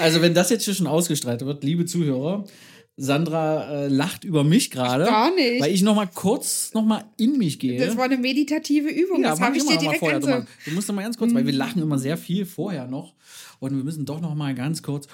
Also, wenn das jetzt hier schon ausgestrahlt wird, liebe Zuhörer, Sandra äh, lacht über mich gerade. Gar nicht. Weil ich noch mal kurz noch mal in mich gehe. Das war eine meditative Übung. das mach habe ich dir direkt vorher. Du, mal- du musst noch mal ganz kurz, weil wir lachen immer sehr viel vorher noch. Und wir müssen doch noch mal ganz kurz.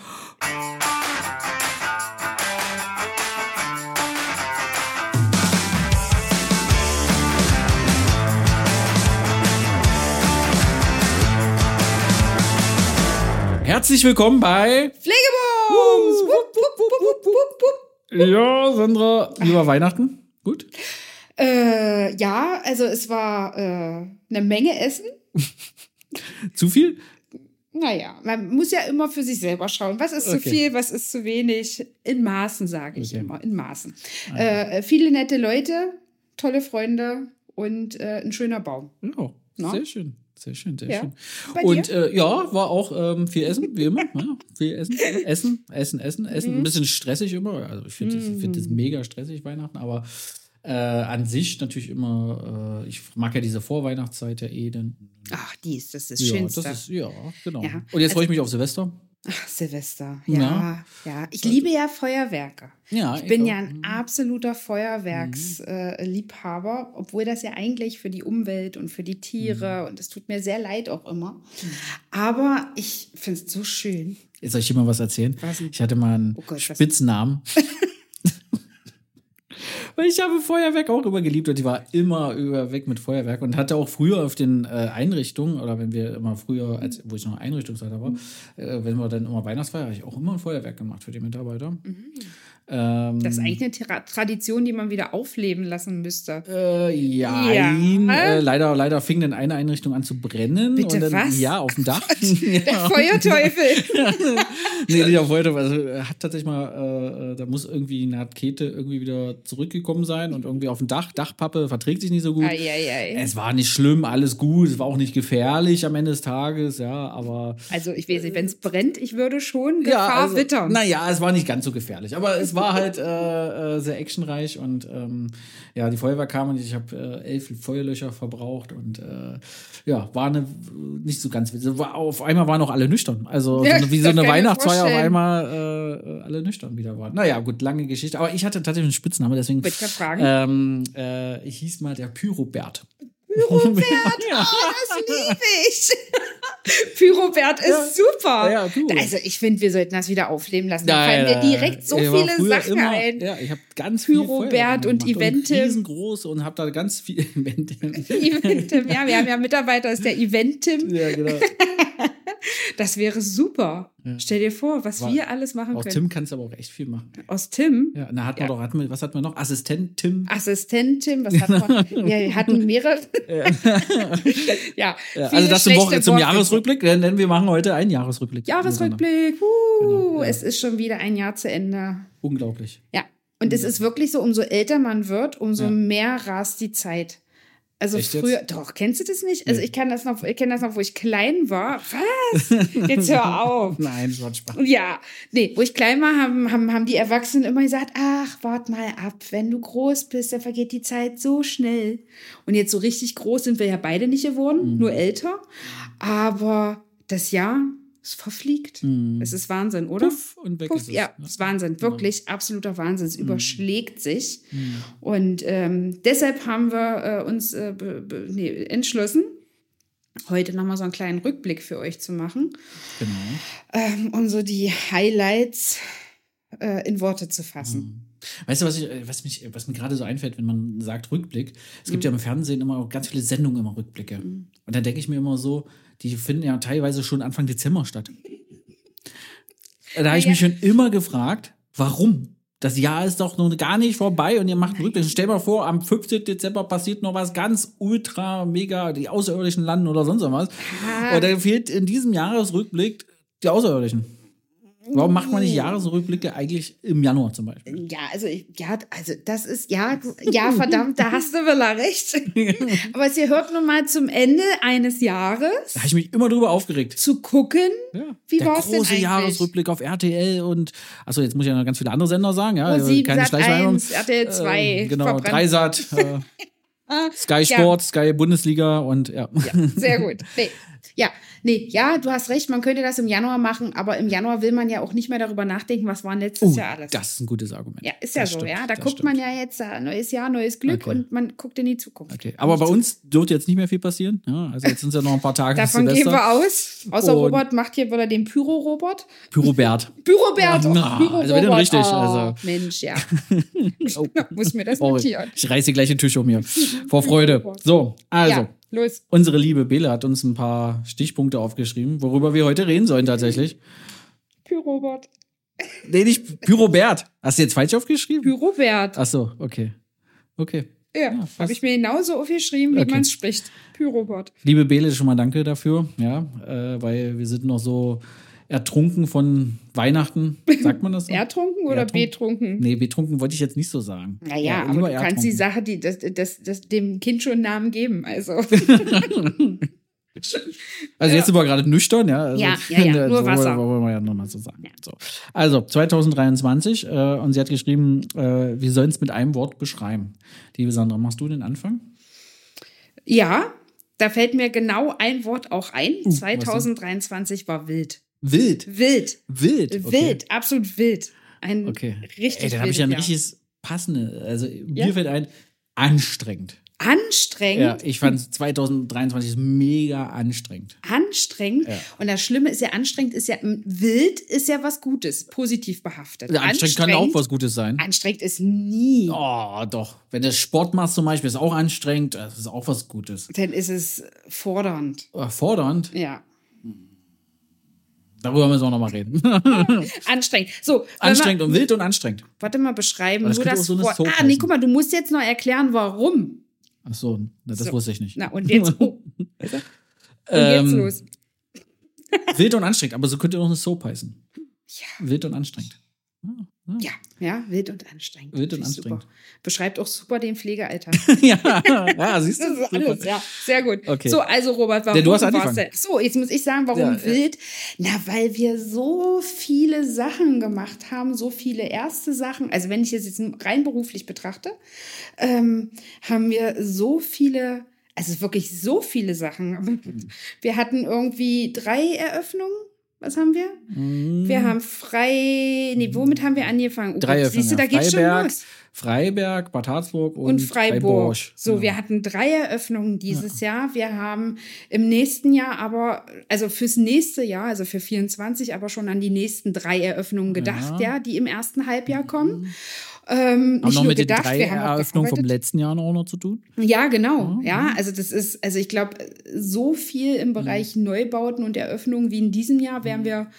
Herzlich willkommen bei. Pflegebums! Wupp, wupp, wupp. Ja, Sandra, über Weihnachten. Gut. Äh, ja, also es war äh, eine Menge Essen. Zu viel? Naja, man muss ja immer für sich selber schauen. Was ist zu Okay. viel, was ist zu wenig? In Maßen, sage ich Okay. immer. In Maßen. Äh, viele nette Leute, tolle Freunde und äh, ein schöner Baum. Ja, Na? sehr schön. Sehr schön, sehr Ja. schön. Bei Und äh, ja, war auch ähm, viel Essen, wie immer. Ja, viel Essen, Essen, Essen, Essen, Essen. Mhm. Ein bisschen stressig immer. Also ich finde das, ich find das mega stressig, Weihnachten, aber äh, an sich natürlich immer, äh, ich mag ja diese Vorweihnachtszeit ja eh. Dann, Ach, das ist das ja, Schönste. das ist, ja, genau. Ja. Und jetzt freue ich Also- mich auf Silvester. Ach, Silvester. Ja. Ja, ja. Ich liebe ja Feuerwerke. Ja, Ich bin auch. ja ein absoluter Feuerwerksliebhaber, äh, Liebhaber, obwohl das ja eigentlich für die Umwelt und für die Tiere und es tut mir sehr leid auch immer. Aber ich finde es so schön. Soll ich dir mal was erzählen? Was? Ich hatte mal einen Oh Gott, Spitznamen. Weil ich habe Feuerwerk auch immer geliebt und ich war immer über weg mit Feuerwerk und hatte auch früher auf den äh, Einrichtungen oder wenn wir immer früher, als, wo ich noch Einrichtungsleiter war, äh, wenn wir dann immer Weihnachtsfeier, habe ich auch immer ein Feuerwerk gemacht für die Mitarbeiter. Ähm, Das ist eigentlich eine Tra Tradition, die man wieder aufleben lassen müsste. äh, ja, Ja. äh, leider, leider fing dann eine Einrichtung an zu brennen. Bitte und dann, was? Ja, auf dem Dach. Der Feuerteufel. nee, nicht auf heute. Also er hat tatsächlich mal, äh, äh, da muss irgendwie eine Rakete irgendwie wieder zurückgekommen sein und irgendwie auf dem Dach, Dachpappe verträgt sich nicht so gut. Eieiei. Es war nicht schlimm, alles gut, es war auch nicht gefährlich am Ende des Tages, ja, aber. Also ich weiß nicht, wenn es brennt, ich würde schon Gefahr also, wittern. Naja, es war nicht ganz so gefährlich, aber es war halt äh, äh, sehr actionreich und ähm, ja, die Feuerwehr kam und ich habe äh, elf Feuerlöcher verbraucht und äh, ja, war eine nicht so ganz witzig. War, auf einmal waren auch alle nüchtern. Also Ja, so, wie so eine Weihnachtsfeier auf einmal äh, alle nüchtern wieder waren. Naja, gut, lange Geschichte. Aber ich hatte tatsächlich einen Spitznamen, deswegen ich ähm, äh, ich hieß mal der Pyrobert. Pyrobert, oh, das liebe ich. Pyrobert ist super. Ja, Pyro. Also ich finde, wir sollten das wieder aufleben lassen. Da Ja, fallen ja, mir ja. direkt so viele Sachen immer, ein. Ja, ich habe ganz Pyrobert und Eventim. riesengroß und habe da ganz viel Eventim. Eventim, ja, wir haben ja Mitarbeiter, ist der Eventim. ja, genau. Das wäre super. Stell dir vor, was War- wir alles machen Aus können. Tim kannst du aber auch echt viel machen. Aus Tim. Ja, da hat man Ja. doch, hat man, was hat man noch? Assistent Tim. Assistent Tim, was hat man? Ja, wir hatten mehrere. ja, Ja, also das zum, Woche, zum. Jahresrückblick, denn, wir machen heute einen Jahresrückblick. Jahresrückblick. Uh, Genau, ja. Es ist schon wieder ein Jahr zu Ende. Unglaublich. Ja. Und es ist wirklich so, umso älter man wird, umso Ja. mehr rast die Zeit. Also Echt jetzt? früher, doch, kennst du das nicht? Also Nee. ich kann das noch, ich kenne das noch, wo ich klein war. Was? Jetzt hör auf. Nein, das war Spaß. Ja, nee, wo ich klein war, haben, haben, haben die Erwachsenen immer gesagt, ach, wart mal ab, wenn du groß bist, dann vergeht die Zeit so schnell. Und jetzt so richtig groß sind wir ja beide nicht geworden, Mhm. nur älter. Aber das Jahr, es verfliegt. Es ist Wahnsinn, oder? Mhm. Puff und weg Puff, ist es. ja, es ist Wahnsinn, wirklich absoluter Wahnsinn. Mhm. Es überschlägt sich. Und ähm, deshalb haben wir äh, uns äh, nee, entschlossen, heute nochmal so einen kleinen Rückblick für euch zu machen Genau. ähm, um so die Highlights äh, in Worte zu fassen. Weißt du, was, ich, äh, was, mich, was mir gerade so einfällt, wenn man sagt Rückblick? Es Mhm. gibt ja im Fernsehen immer auch ganz viele Sendungen, immer Rückblicke. Und da denke ich mir immer so, die finden ja teilweise schon Anfang Dezember statt. Da habe ich Ja. mich schon immer gefragt, warum? Das Jahr ist doch noch gar nicht vorbei und ihr macht einen Rückblick. Stell mal vor, am 15. Dezember passiert noch was ganz ultra, mega, die Außerirdischen landen oder sonst was. Ah. Und dann fehlt in diesem Jahresrückblick die Außerirdischen. Warum macht man nicht Jahresrückblicke eigentlich im Januar zum Beispiel? Ja, also ich, ja, also das ist ja, ja, verdammt, da hast du Willa recht. Aber es gehört nun mal zum Ende eines Jahres Da habe ich mich immer drüber aufgeregt. zu gucken, Ja. wie war es denn große? Jahresrückblick auf RTL und achso, jetzt muss ich ja noch ganz viele andere Sender sagen, ja, also Pro7, keine Schleichwerbung. 1, RTL 2, Ähm, genau. Dreisat, äh, Sky Sport, Sky Bundesliga und ja. Sehr gut. Nee. Ja, nee, ja, du hast recht, man könnte das im Januar machen, aber im Januar will man ja auch nicht mehr darüber nachdenken, was war letztes Oh, Jahr alles. das ist ein gutes Argument. ja, ist ja Das so, stimmt, ja. Da guckt stimmt. man ja jetzt äh, neues Jahr, neues Glück Okay. und man guckt in die Zukunft. Okay, aber bei uns dürfte jetzt nicht mehr viel passieren. Ja, also jetzt sind es ja noch ein paar Tage Davon gehen wir aus. Außer Und- Robert macht hier wieder den Pyro-Robot. Pyrobert. Pyrobert. Oh, na, also dann richtig, Oh, also. Mensch, ja. Oh. Muss mir das notieren. ich reiße gleich den Tisch um hier. Vor Freude. So, also. Ja, los. Unsere liebe Bele hat uns ein paar Stichpunkte aufgeschrieben, worüber wir heute reden sollen tatsächlich. Pyrobot. Nee, nicht Pyrobert. Hast du jetzt falsch aufgeschrieben? Pyrobert. Ach so, okay. Okay. Ja, fast. habe ich mir genauso aufgeschrieben, wie Okay. man es spricht. Pyrobot. Liebe Bele, schon mal danke dafür, ja, äh, weil wir sind noch so ertrunken von Weihnachten. Sagt man das so? Ertrunken oder Ertrunken. betrunken? Nee, betrunken wollte ich jetzt nicht so sagen. Naja, aber lieber du kannst die ertrunken. Sache, die, das, das, das, dem Kind schon einen Namen geben. Also, Also jetzt sind wir gerade nüchtern, ja. Also, Ja, ja, ja, nur so Wasser. Wollen wir ja nochmal so sagen. So. Also 2023 äh, und sie hat geschrieben, äh, wir sollen es mit einem Wort beschreiben. Liebe Sandra, machst du den Anfang? ja, da fällt mir genau ein Wort auch ein. Uh, was 2023 war wild. Wild. Wild. Wild. Okay. Wild, absolut wild. Ein Okay. richtig Ey, dann habe ich ja ein richtiges passende. Also Ja. mir fällt ein, anstrengend. Anstrengend. Ja, ich fand 2023 ist mega anstrengend. Anstrengend. Ja. Und das Schlimme ist ja, anstrengend ist ja, wild ist ja was Gutes, positiv behaftet. Also anstrengend kann auch was Gutes sein. Anstrengend ist nie. Oh, doch. Wenn du Sport machst zum Beispiel, ist auch anstrengend. Das ist auch was Gutes. Dann ist es fordernd. Oh, Fordernd. Ja. Darüber müssen wir noch mal reden. Anstrengend. So, anstrengend und wild und anstrengend. Warte mal beschreiben. Das Nur das so. Soap Ah, nee, guck mal, du musst jetzt noch erklären, warum. Ach so, das So. wusste ich nicht. Na, und jetzt. Oh. Und jetzt Ähm, los. Wild und anstrengend, aber so könnte auch eine Soap heißen. Ja. Wild und anstrengend. Ja, ja, wild und anstrengend. Wild und anstrengend. Super. Beschreibt auch super den Pflegealltag. ja, ja, siehst du? Das ist alles, ja. Sehr gut. Okay. So, also Robert, warum Ja, du hast angefangen. denn? So, jetzt muss ich sagen, warum Ja, ja. wild? Na, weil wir so viele Sachen gemacht haben, so viele erste Sachen. Also wenn ich es jetzt rein beruflich betrachte, ähm, haben wir so viele, also wirklich so viele Sachen. Wir hatten irgendwie drei Eröffnungen. Was haben wir? Wir haben frei. Nee, womit haben wir angefangen? Oh Mhm. Drei. Siehst du, da geht's schon Freiberg, los. Freiberg, Bad Harzburg und, Und Freiburg. So, Ja. wir hatten drei Eröffnungen dieses Jahr. Wir haben im nächsten Jahr aber, also fürs nächste Jahr, also für 24, aber schon an die nächsten drei Eröffnungen gedacht, ja, Ja. die im ersten Halbjahr kommen. Ähm, Haben noch mit den gedacht, drei haben auch Eröffnungen vom letzten Jahr auch noch zu tun. Ja, genau. Ja, also das ist, also ich glaube, so viel im Bereich Neubauten und Eröffnungen wie in diesem Jahr werden wir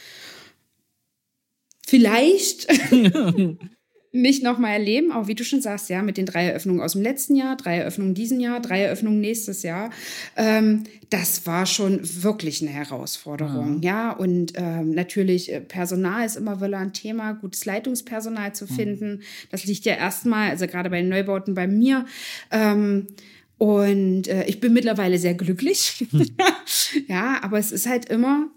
vielleicht nicht nochmal erleben, auch wie du schon sagst, ja, mit den drei Eröffnungen aus dem letzten Jahr, drei Eröffnungen diesen Jahr, drei Eröffnungen nächstes Jahr. Ähm, das war schon wirklich eine Herausforderung, ja. Und ähm, natürlich, äh, Personal ist immer wieder ein Thema, gutes Leitungspersonal zu finden. Das liegt ja erstmal, also gerade bei den Neubauten bei mir. Ähm, und äh, ich bin mittlerweile sehr glücklich. ja, aber es ist halt immer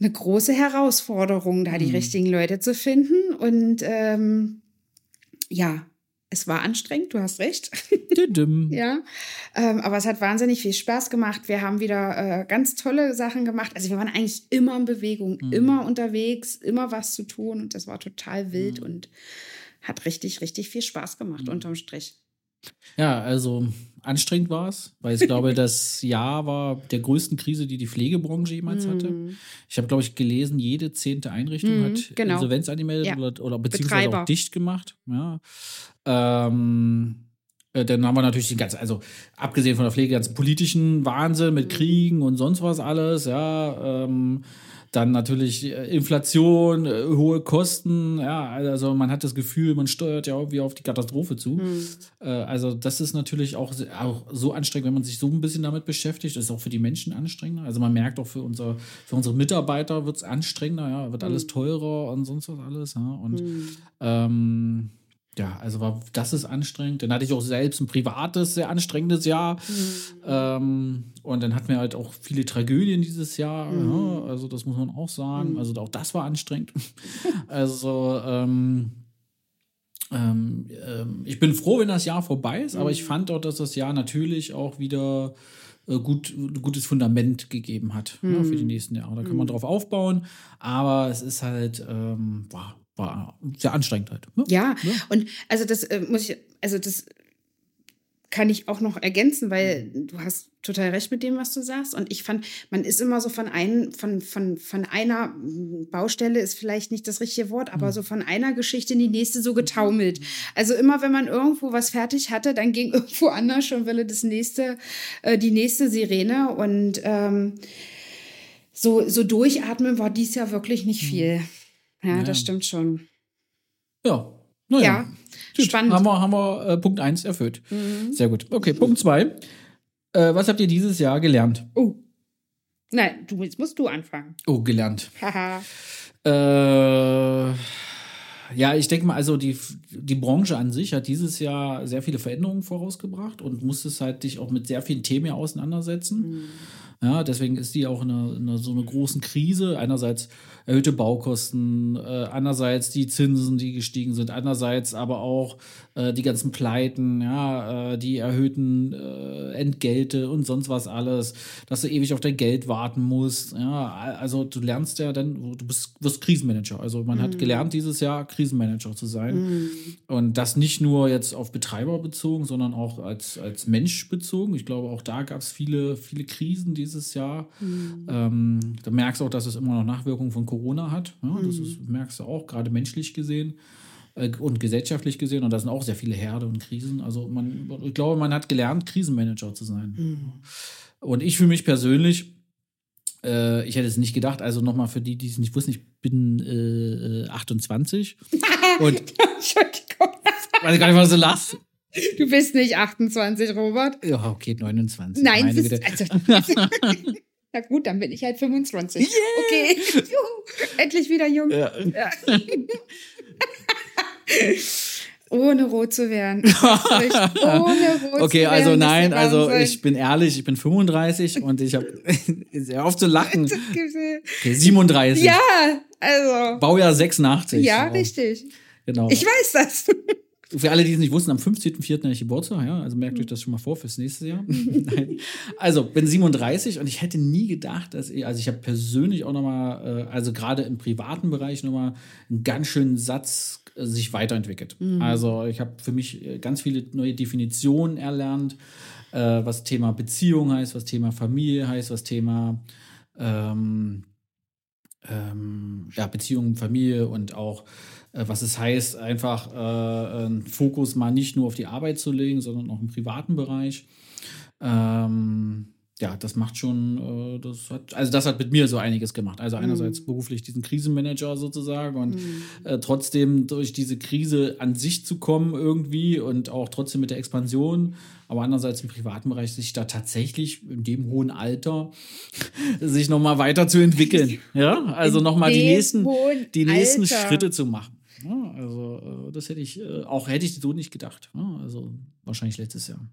eine große Herausforderung, da die richtigen Leute zu finden. Und ähm, ja, es war anstrengend, du hast recht. Ja, ähm, aber es hat wahnsinnig viel Spaß gemacht. Wir haben wieder äh, ganz tolle Sachen gemacht. Also wir waren eigentlich immer in Bewegung, immer unterwegs, immer was zu tun. Und das war total wild und hat richtig, richtig viel Spaß gemacht unterm Strich. Ja, also anstrengend war es, weil ich glaube, das Jahr war der größten Krise, die die Pflegebranche jemals hatte. Ich habe, glaube ich, gelesen, jede zehnte Einrichtung Mhm, hat genau. Insolvenz angemeldet Ja. oder, oder beziehungsweise Betreiber. auch dicht gemacht. Ja. Ähm, äh, dann haben wir natürlich die ganze, also abgesehen von der Pflege, ganzen politischen Wahnsinn mit Kriegen und sonst was alles, ja. Ähm, Dann natürlich äh, Inflation, äh, hohe Kosten, ja, also man hat das Gefühl, man steuert ja irgendwie auf die Katastrophe zu. Mhm. Also das ist natürlich auch, auch so anstrengend, wenn man sich so ein bisschen damit beschäftigt. Das ist auch für die Menschen anstrengender. Also man merkt auch für, unser, für unsere Mitarbeiter wird es anstrengender, ja, wird alles mhm. teurer und sonst was alles. Ja. Und mhm. ähm, ja, also war, das ist anstrengend. Dann hatte ich auch selbst ein privates, sehr anstrengendes Jahr. Mhm. Ähm, und dann hatten wir halt auch viele Tragödien dieses Jahr. Mhm. Ja, also das muss man auch sagen. Mhm. Also auch das war anstrengend. also ähm, ähm, ähm, ich bin froh, wenn das Jahr vorbei ist, aber ich mhm. fand auch, dass das Jahr natürlich auch wieder äh, gut, gutes Fundament gegeben hat ne, für die mhm. nächsten Jahre. Da kann man mhm. drauf aufbauen, aber es ist halt, ähm, wow, war sehr anstrengend halt. Ne? Ja, ja, und also das äh, muss ich, also das kann ich auch noch ergänzen, weil du hast total recht mit dem, was du sagst. Und ich fand, man ist immer so von, ein, von, von, von einer Baustelle, ist vielleicht nicht das richtige Wort, aber mhm. so von einer Geschichte in die nächste so getaumelt. Also immer, wenn man irgendwo was fertig hatte, dann ging irgendwo anders schon wieder das nächste, äh, die nächste Sirene. Und ähm, so, so durchatmen war dies Jahr wirklich nicht mhm. viel. Ja, ja. das stimmt schon. Ja. Naja. Ja, spannend. Haben wir, haben wir äh, Punkt 1 erfüllt. Mhm. Sehr gut. Okay, Punkt 2. Äh, was habt ihr dieses Jahr gelernt? Oh. Nein, du, jetzt musst du anfangen. Oh, gelernt. Haha. äh, ja, ich denke mal, also die, die Branche an sich hat dieses Jahr sehr viele Veränderungen vorausgebracht und musste halt dich auch mit sehr vielen Themen auseinandersetzen. Mhm. Ja, deswegen ist die auch in, einer, in einer, so einer großen Krise. Einerseits erhöhte Baukosten, äh, andererseits die Zinsen, die gestiegen sind, andererseits aber auch äh, die ganzen Pleiten, ja, äh, die erhöhten äh, Entgelte und sonst was alles, dass du ewig auf dein Geld warten musst. Ja, also du lernst ja dann, du bist, wirst Krisenmanager. Also man mhm. hat gelernt dieses Jahr Krisenmanager zu sein. Mhm. Und das nicht nur jetzt auf Betreiber bezogen, sondern auch als, als Mensch bezogen. Ich glaube, auch da gab es viele, viele Krisen dieses Jahr. Mhm. Ähm, da merkst du auch, dass es immer noch Nachwirkungen von Corona hat. Ja, das mhm. ist, merkst du auch, gerade menschlich gesehen und gesellschaftlich gesehen. Und da sind auch sehr viele Herde und Krisen. Also man, ich glaube, man hat gelernt, Krisenmanager zu sein. Mhm. Und ich für mich persönlich, äh, ich hätte es nicht gedacht, also nochmal für die, die es nicht wussten, ich bin äh, 28. und Entschuldigung. Weiß ich gar nicht, was du lachst. Du bist nicht 28, Robert. Ja, okay, 29. Nein, bist, also, Na gut, dann bin ich halt 25. Yeah. Okay. Juhu. Endlich wieder jung. Ja. Ja. Ohne rot zu werden. Ohne rot okay, zu also werden. Also nein, also ich bin ehrlich, ich bin 35 und ich habe sehr oft zu lachen. Okay, 37. Ja, also. Baujahr 86. Ja, so. richtig. Genau. Ich weiß das. Für alle, die es nicht wussten, am 15.04. habe ich Geburtstag, ja. Also merkt euch das schon mal vor fürs nächste Jahr. Nein. Also, bin 37 und ich hätte nie gedacht, dass ich, also ich habe persönlich auch nochmal, äh, also gerade im privaten Bereich nochmal einen ganz schönen Satz sich weiterentwickelt. Mhm. Also, ich habe für mich äh, ganz viele neue Definitionen erlernt, äh, was Thema Beziehung heißt, was Thema Familie heißt, was Thema ähm, ähm, ja, Beziehung, Familie und auch äh, was es heißt, einfach äh, einen Fokus mal nicht nur auf die Arbeit zu legen, sondern auch im privaten Bereich. Ähm, ja, das macht schon, äh, das hat, also das hat mit mir so einiges gemacht. Also einerseits mhm. beruflich diesen Krisenmanager sozusagen und mhm. äh, trotzdem durch diese Krise an sich zu kommen irgendwie und auch trotzdem mit der Expansion, aber andererseits im privaten Bereich sich da tatsächlich in dem hohen Alter sich nochmal weiterzuentwickeln. Ja, also nochmal die nächsten, die nächsten Schritte zu machen. Ja, also äh, das hätte ich äh, auch hätte ich so nicht gedacht. Ja, also wahrscheinlich letztes Jahr.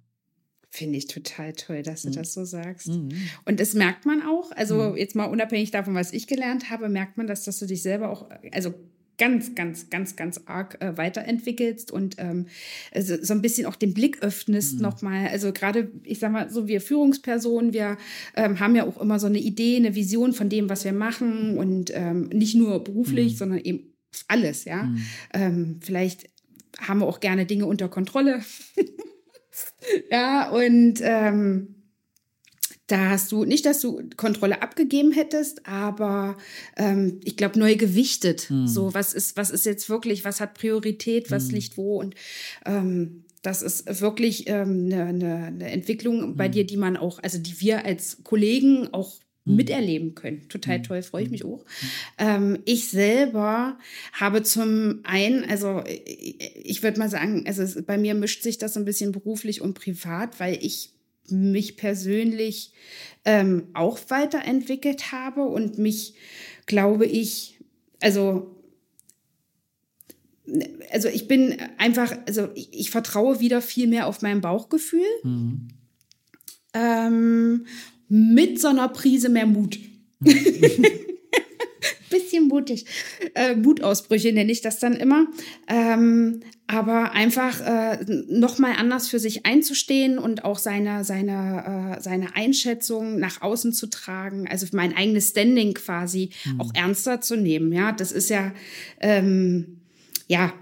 Finde ich total toll, dass du mhm. das so sagst. Mhm. Und das merkt man auch, also mhm. jetzt mal unabhängig davon, was ich gelernt habe, merkt man, dass, dass du dich selber auch, also ganz, ganz, ganz, ganz arg äh, weiterentwickelst und ähm, also so ein bisschen auch den Blick öffnest mhm. nochmal. Also gerade, ich sag mal, so wir Führungspersonen, wir ähm, haben ja auch immer so eine Idee, eine Vision von dem, was wir machen und ähm, nicht nur beruflich, mhm. sondern eben alles, ja. Mhm. Ähm, vielleicht haben wir auch gerne Dinge unter Kontrolle. ja, und ähm, da hast du nicht, dass du Kontrolle abgegeben hättest, aber ähm, ich glaube neu gewichtet. Mhm. So, was ist, was ist jetzt wirklich, was hat Priorität, was mhm. liegt wo und ähm, das ist wirklich ähm, eine, eine, eine Entwicklung bei mhm. dir, die man auch, also die wir als Kollegen auch. Miterleben können. Total mhm. toll, freue ich mich auch. Ähm, ich selber habe zum einen, also ich würde mal sagen, also bei mir mischt sich das ein bisschen beruflich und privat, weil ich mich persönlich ähm, auch weiterentwickelt habe und mich, glaube ich, also also ich bin einfach, also ich, ich, vertraue wieder viel mehr auf mein Bauchgefühl. Mhm. Ähm, mit so einer Prise mehr Mut. Bisschen mutig. Äh, Mutausbrüche nenne ich das dann immer. Ähm, aber einfach äh, nochmal anders für sich einzustehen und auch seine, seine, äh, seine Einschätzung nach außen zu tragen, also mein eigenes Standing quasi mhm. auch ernster zu nehmen. Ja, das ist ja, ähm, ja,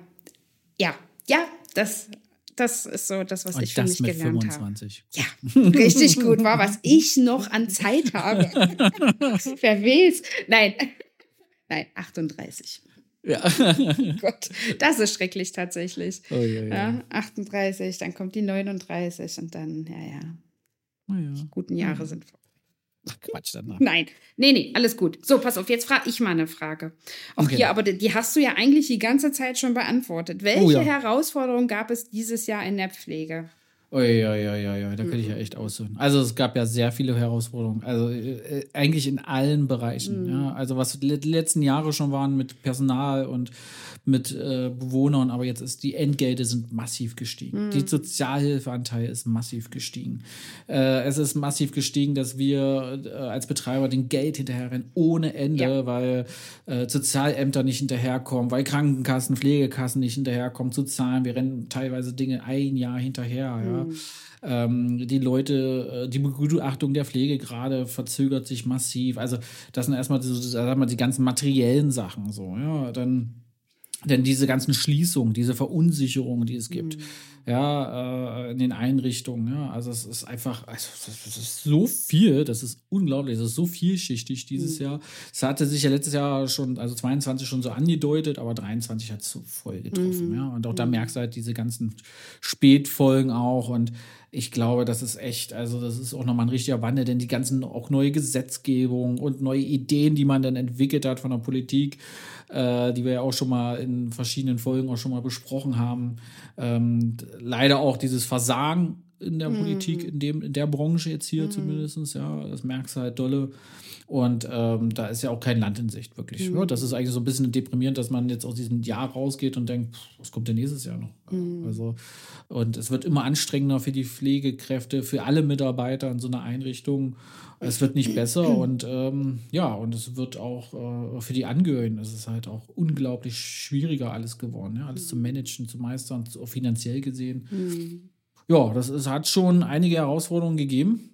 ja, ja, das das ist so das, was und ich für mich gelernt 25. habe. Ja, richtig gut war, was ich noch an Zeit habe. Wer will's? Nein, nein, 38. Ja. Gott, das ist schrecklich tatsächlich. Oh, ja, ja. ja, 38, dann kommt die 39 und dann, ja, ja. Oh, ja. Die guten Jahre sind vorbei. Ach, Quatsch danach. Nein, nee, nee, alles gut. So, pass auf, jetzt frage ich mal eine Frage. Auch okay. hier, aber die hast du ja eigentlich die ganze Zeit schon beantwortet. Welche oh, ja. Herausforderungen gab es dieses Jahr in der Pflege? Oh, ja, ja, ja, ja, da könnte ich ja echt aussuchen. Also es gab ja sehr viele Herausforderungen, also äh, eigentlich in allen Bereichen. Mhm. Ja. Also was die letzten Jahre schon waren mit Personal und mit äh, Bewohnern, aber jetzt ist die Entgelte sind massiv gestiegen. Mhm. Die Sozialhilfeanteil ist massiv gestiegen. Äh, es ist massiv gestiegen, dass wir äh, als Betreiber den Geld hinterherrennen ohne Ende, ja. weil äh, Sozialämter nicht hinterherkommen, weil Krankenkassen, Pflegekassen nicht hinterherkommen zu zahlen. Wir rennen teilweise Dinge ein Jahr hinterher. Mhm. Ja. Ähm, die Leute, äh, die Begutachtung der Pflege gerade verzögert sich massiv. Also das sind erstmal so, sagen wir, die ganzen materiellen Sachen so. Ja, dann denn diese ganzen Schließungen, diese Verunsicherungen, die es gibt, mhm. ja, äh, in den Einrichtungen, ja, also es ist einfach, also das ist so viel, das ist unglaublich, das ist so vielschichtig dieses mhm. Jahr. Es hatte sich ja letztes Jahr schon, also 22 schon so angedeutet, aber 23 hat es so voll getroffen, mhm. ja. Und auch da mhm. merkst du halt diese ganzen Spätfolgen auch und ich glaube, das ist echt, also das ist auch nochmal ein richtiger Wandel, denn die ganzen auch neue Gesetzgebung und neue Ideen, die man dann entwickelt hat von der Politik, äh, die wir ja auch schon mal in verschiedenen Folgen auch schon mal besprochen haben. Ähm, leider auch dieses Versagen in der mm. Politik, in, dem, in der Branche jetzt hier mm. zumindest, ja, das merkst du halt dolle. Und ähm, da ist ja auch kein Land in Sicht, wirklich. Mhm. Ja, das ist eigentlich so ein bisschen deprimierend, dass man jetzt aus diesem Jahr rausgeht und denkt, pff, was kommt denn nächstes Jahr noch? Mhm. Also, und es wird immer anstrengender für die Pflegekräfte, für alle Mitarbeiter in so einer Einrichtung. Es wird nicht besser und ähm, ja, und es wird auch äh, für die Angehörigen, es ist halt auch unglaublich schwieriger alles geworden, ja? alles zu managen, zu meistern, auch finanziell gesehen. Mhm. Ja, das ist, hat schon einige Herausforderungen gegeben.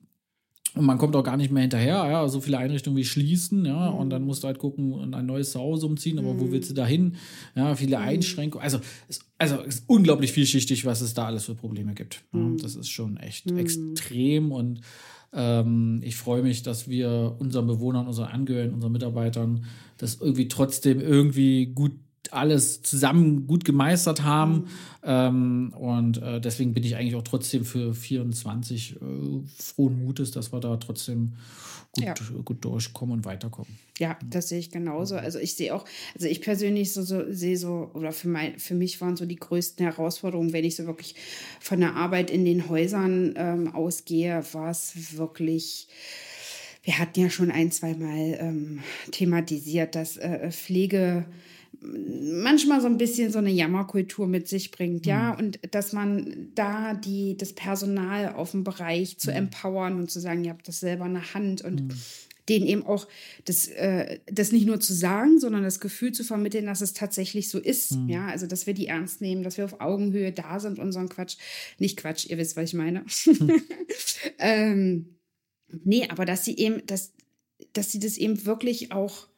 Und man kommt auch gar nicht mehr hinterher, ja, so viele Einrichtungen wie schließen, ja, mhm. und dann musst du halt gucken und ein neues Zuhause umziehen, aber mhm. wo willst du da hin? Ja, viele mhm. Einschränkungen. Also, es, also ist unglaublich vielschichtig, was es da alles für Probleme gibt. Ja, mhm. das ist schon echt mhm. extrem und ähm, ich freue mich, dass wir unseren Bewohnern, unseren Angehörigen, unseren Mitarbeitern das irgendwie trotzdem irgendwie gut alles zusammen gut gemeistert haben. Mhm. Ähm, und äh, deswegen bin ich eigentlich auch trotzdem für 24 äh, frohen Mutes, dass wir da trotzdem gut, ja. gut durchkommen und weiterkommen. Ja, das sehe ich genauso. Also ich sehe auch, also ich persönlich so, so sehe so, oder für, mein, für mich waren so die größten Herausforderungen, wenn ich so wirklich von der Arbeit in den Häusern ähm, ausgehe, war es wirklich wir hatten ja schon ein, zwei Mal ähm, thematisiert, dass äh, Pflege manchmal so ein bisschen so eine Jammerkultur mit sich bringt, ja, mhm. und dass man da die, das Personal auf dem Bereich zu mhm. empowern und zu sagen, ihr habt das selber in der Hand und mhm. denen eben auch das, äh, das nicht nur zu sagen, sondern das Gefühl zu vermitteln, dass es tatsächlich so ist, mhm. ja, also dass wir die ernst nehmen, dass wir auf Augenhöhe da sind, unseren Quatsch, nicht Quatsch, ihr wisst, was ich meine. ähm, nee, aber dass sie eben, dass, dass sie das eben wirklich auch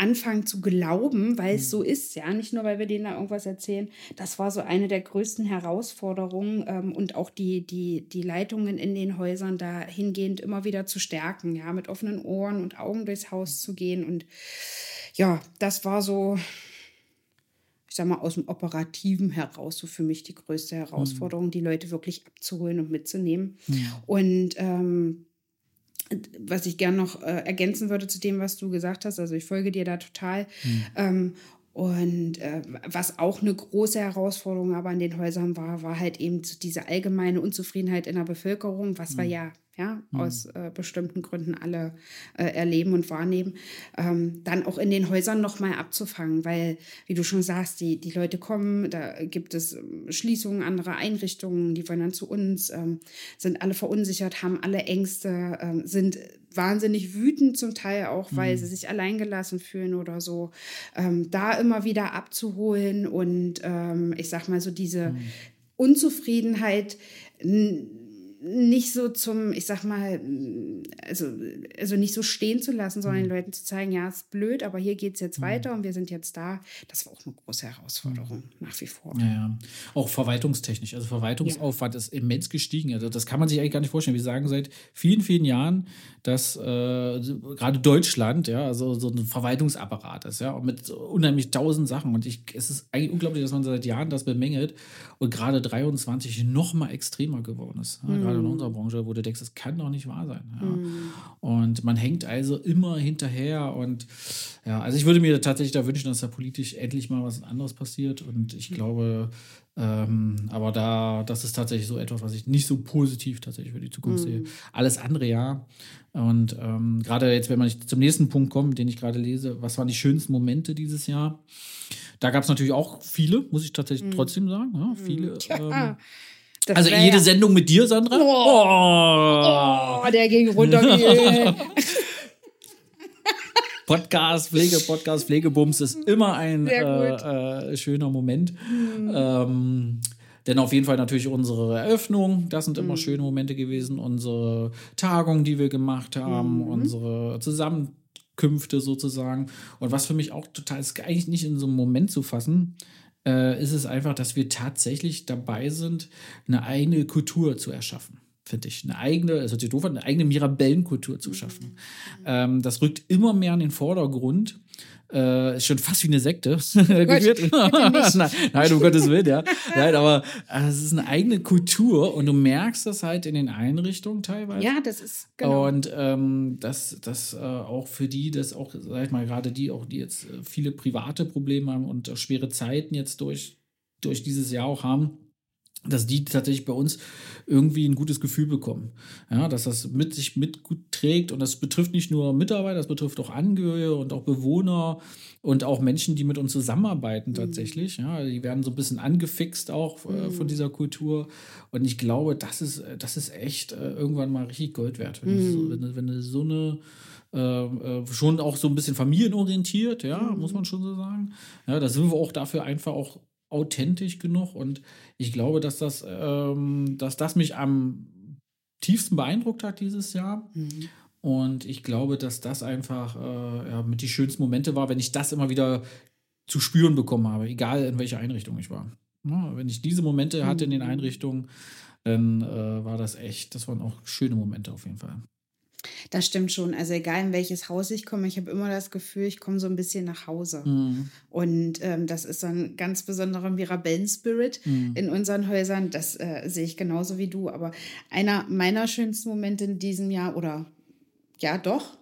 anfangen zu glauben, weil es mhm. so ist, ja, nicht nur, weil wir denen da irgendwas erzählen. Das war so eine der größten Herausforderungen ähm, und auch die, die, die Leitungen in den Häusern dahingehend immer wieder zu stärken, ja, mit offenen Ohren und Augen durchs Haus zu gehen. Und ja, das war so, ich sag mal, aus dem Operativen heraus so für mich die größte Herausforderung, mhm. die Leute wirklich abzuholen und mitzunehmen. Mhm. Und ähm, was ich gern noch äh, ergänzen würde zu dem, was du gesagt hast, also ich folge dir da total. Mhm. Ähm, und äh, was auch eine große Herausforderung aber an den Häusern war, war halt eben diese allgemeine Unzufriedenheit in der Bevölkerung, was mhm. wir ja ja, mhm. aus äh, bestimmten Gründen alle äh, erleben und wahrnehmen, ähm, dann auch in den Häusern nochmal abzufangen, weil, wie du schon sagst, die, die Leute kommen, da gibt es ähm, Schließungen anderer Einrichtungen, die wollen dann zu uns, ähm, sind alle verunsichert, haben alle Ängste, ähm, sind wahnsinnig wütend zum Teil auch, weil mhm. sie sich alleingelassen fühlen oder so, ähm, da immer wieder abzuholen und ähm, ich sag mal so diese mhm. Unzufriedenheit nicht so zum, ich sag mal, also, also nicht so stehen zu lassen, sondern den mhm. Leuten zu zeigen, ja, ist blöd, aber hier geht es jetzt mhm. weiter und wir sind jetzt da. Das war auch eine große Herausforderung, mhm. nach wie vor. Ja, ja. Auch verwaltungstechnisch. Also Verwaltungsaufwand ja. ist immens gestiegen. Also das kann man sich eigentlich gar nicht vorstellen. Wir sagen seit vielen, vielen Jahren, dass äh, gerade Deutschland, ja, also so ein Verwaltungsapparat ist, ja, mit unheimlich tausend Sachen. Und ich, es ist eigentlich unglaublich, dass man seit Jahren das bemängelt und gerade 23 noch mal extremer geworden ist. Ja, mhm gerade in mhm. unserer Branche, wo du denkst, das kann doch nicht wahr sein. Ja. Mhm. Und man hängt also immer hinterher und ja, also ich würde mir tatsächlich da wünschen, dass da politisch endlich mal was anderes passiert und ich mhm. glaube, ähm, aber da, das ist tatsächlich so etwas, was ich nicht so positiv tatsächlich für die Zukunft mhm. sehe. Alles andere ja. Und ähm, gerade jetzt, wenn man zum nächsten Punkt kommt, den ich gerade lese, was waren die schönsten Momente dieses Jahr? Da gab es natürlich auch viele, muss ich tatsächlich mhm. trotzdem sagen. Ja, viele. Ja. Ähm, das also jede ja. Sendung mit dir, Sandra? Oh, oh. oh der ging runter. Podcast, Pflege, Podcast, Pflegebums ist immer ein äh, äh, schöner Moment. Mhm. Ähm, denn auf jeden Fall natürlich unsere Eröffnung, das sind immer mhm. schöne Momente gewesen. Unsere Tagung, die wir gemacht haben, mhm. unsere Zusammenkünfte sozusagen. Und was für mich auch total ist, eigentlich nicht in so einem Moment zu fassen, äh, ist es einfach, dass wir tatsächlich dabei sind, eine eigene Kultur zu erschaffen finde ich. Eine eigene, es hört sich doof eine eigene Mirabellenkultur zu schaffen. Mhm. Ähm, das rückt immer mehr in den Vordergrund. Äh, ist schon fast wie eine Sekte geführt. nein, nein, um Gottes Willen, ja. Nein, aber äh, es ist eine eigene Kultur und du merkst das halt in den Einrichtungen teilweise. Ja, das ist genau. Und ähm, das, das äh, auch für die, das auch, sag ich mal, gerade die, auch die jetzt äh, viele private Probleme haben und schwere Zeiten jetzt durch, durch dieses Jahr auch haben dass die tatsächlich bei uns irgendwie ein gutes Gefühl bekommen. Ja, dass das mit sich mit gut trägt und das betrifft nicht nur Mitarbeiter, das betrifft auch Angehörige und auch Bewohner und auch Menschen, die mit uns zusammenarbeiten tatsächlich. Mhm. Ja, die werden so ein bisschen angefixt auch äh, mhm. von dieser Kultur und ich glaube, das ist, das ist echt äh, irgendwann mal richtig Gold wert. Wenn, mhm. du, wenn, wenn du so eine äh, äh, schon auch so ein bisschen familienorientiert, ja, mhm. muss man schon so sagen. Ja, da sind wir auch dafür einfach auch authentisch genug und ich glaube, dass das, ähm, dass das mich am tiefsten beeindruckt hat dieses Jahr. Mhm. Und ich glaube, dass das einfach äh, ja, mit die schönsten Momente war, wenn ich das immer wieder zu spüren bekommen habe, egal in welcher Einrichtung ich war. Ja, wenn ich diese Momente hatte in den mhm. Einrichtungen, dann äh, war das echt, das waren auch schöne Momente auf jeden Fall. Das stimmt schon. Also egal in welches Haus ich komme, ich habe immer das Gefühl, ich komme so ein bisschen nach Hause. Mhm. Und ähm, das ist so ein ganz besonderer Mirabellen-Spirit mhm. in unseren Häusern. Das äh, sehe ich genauso wie du. Aber einer meiner schönsten Momente in diesem Jahr, oder ja doch,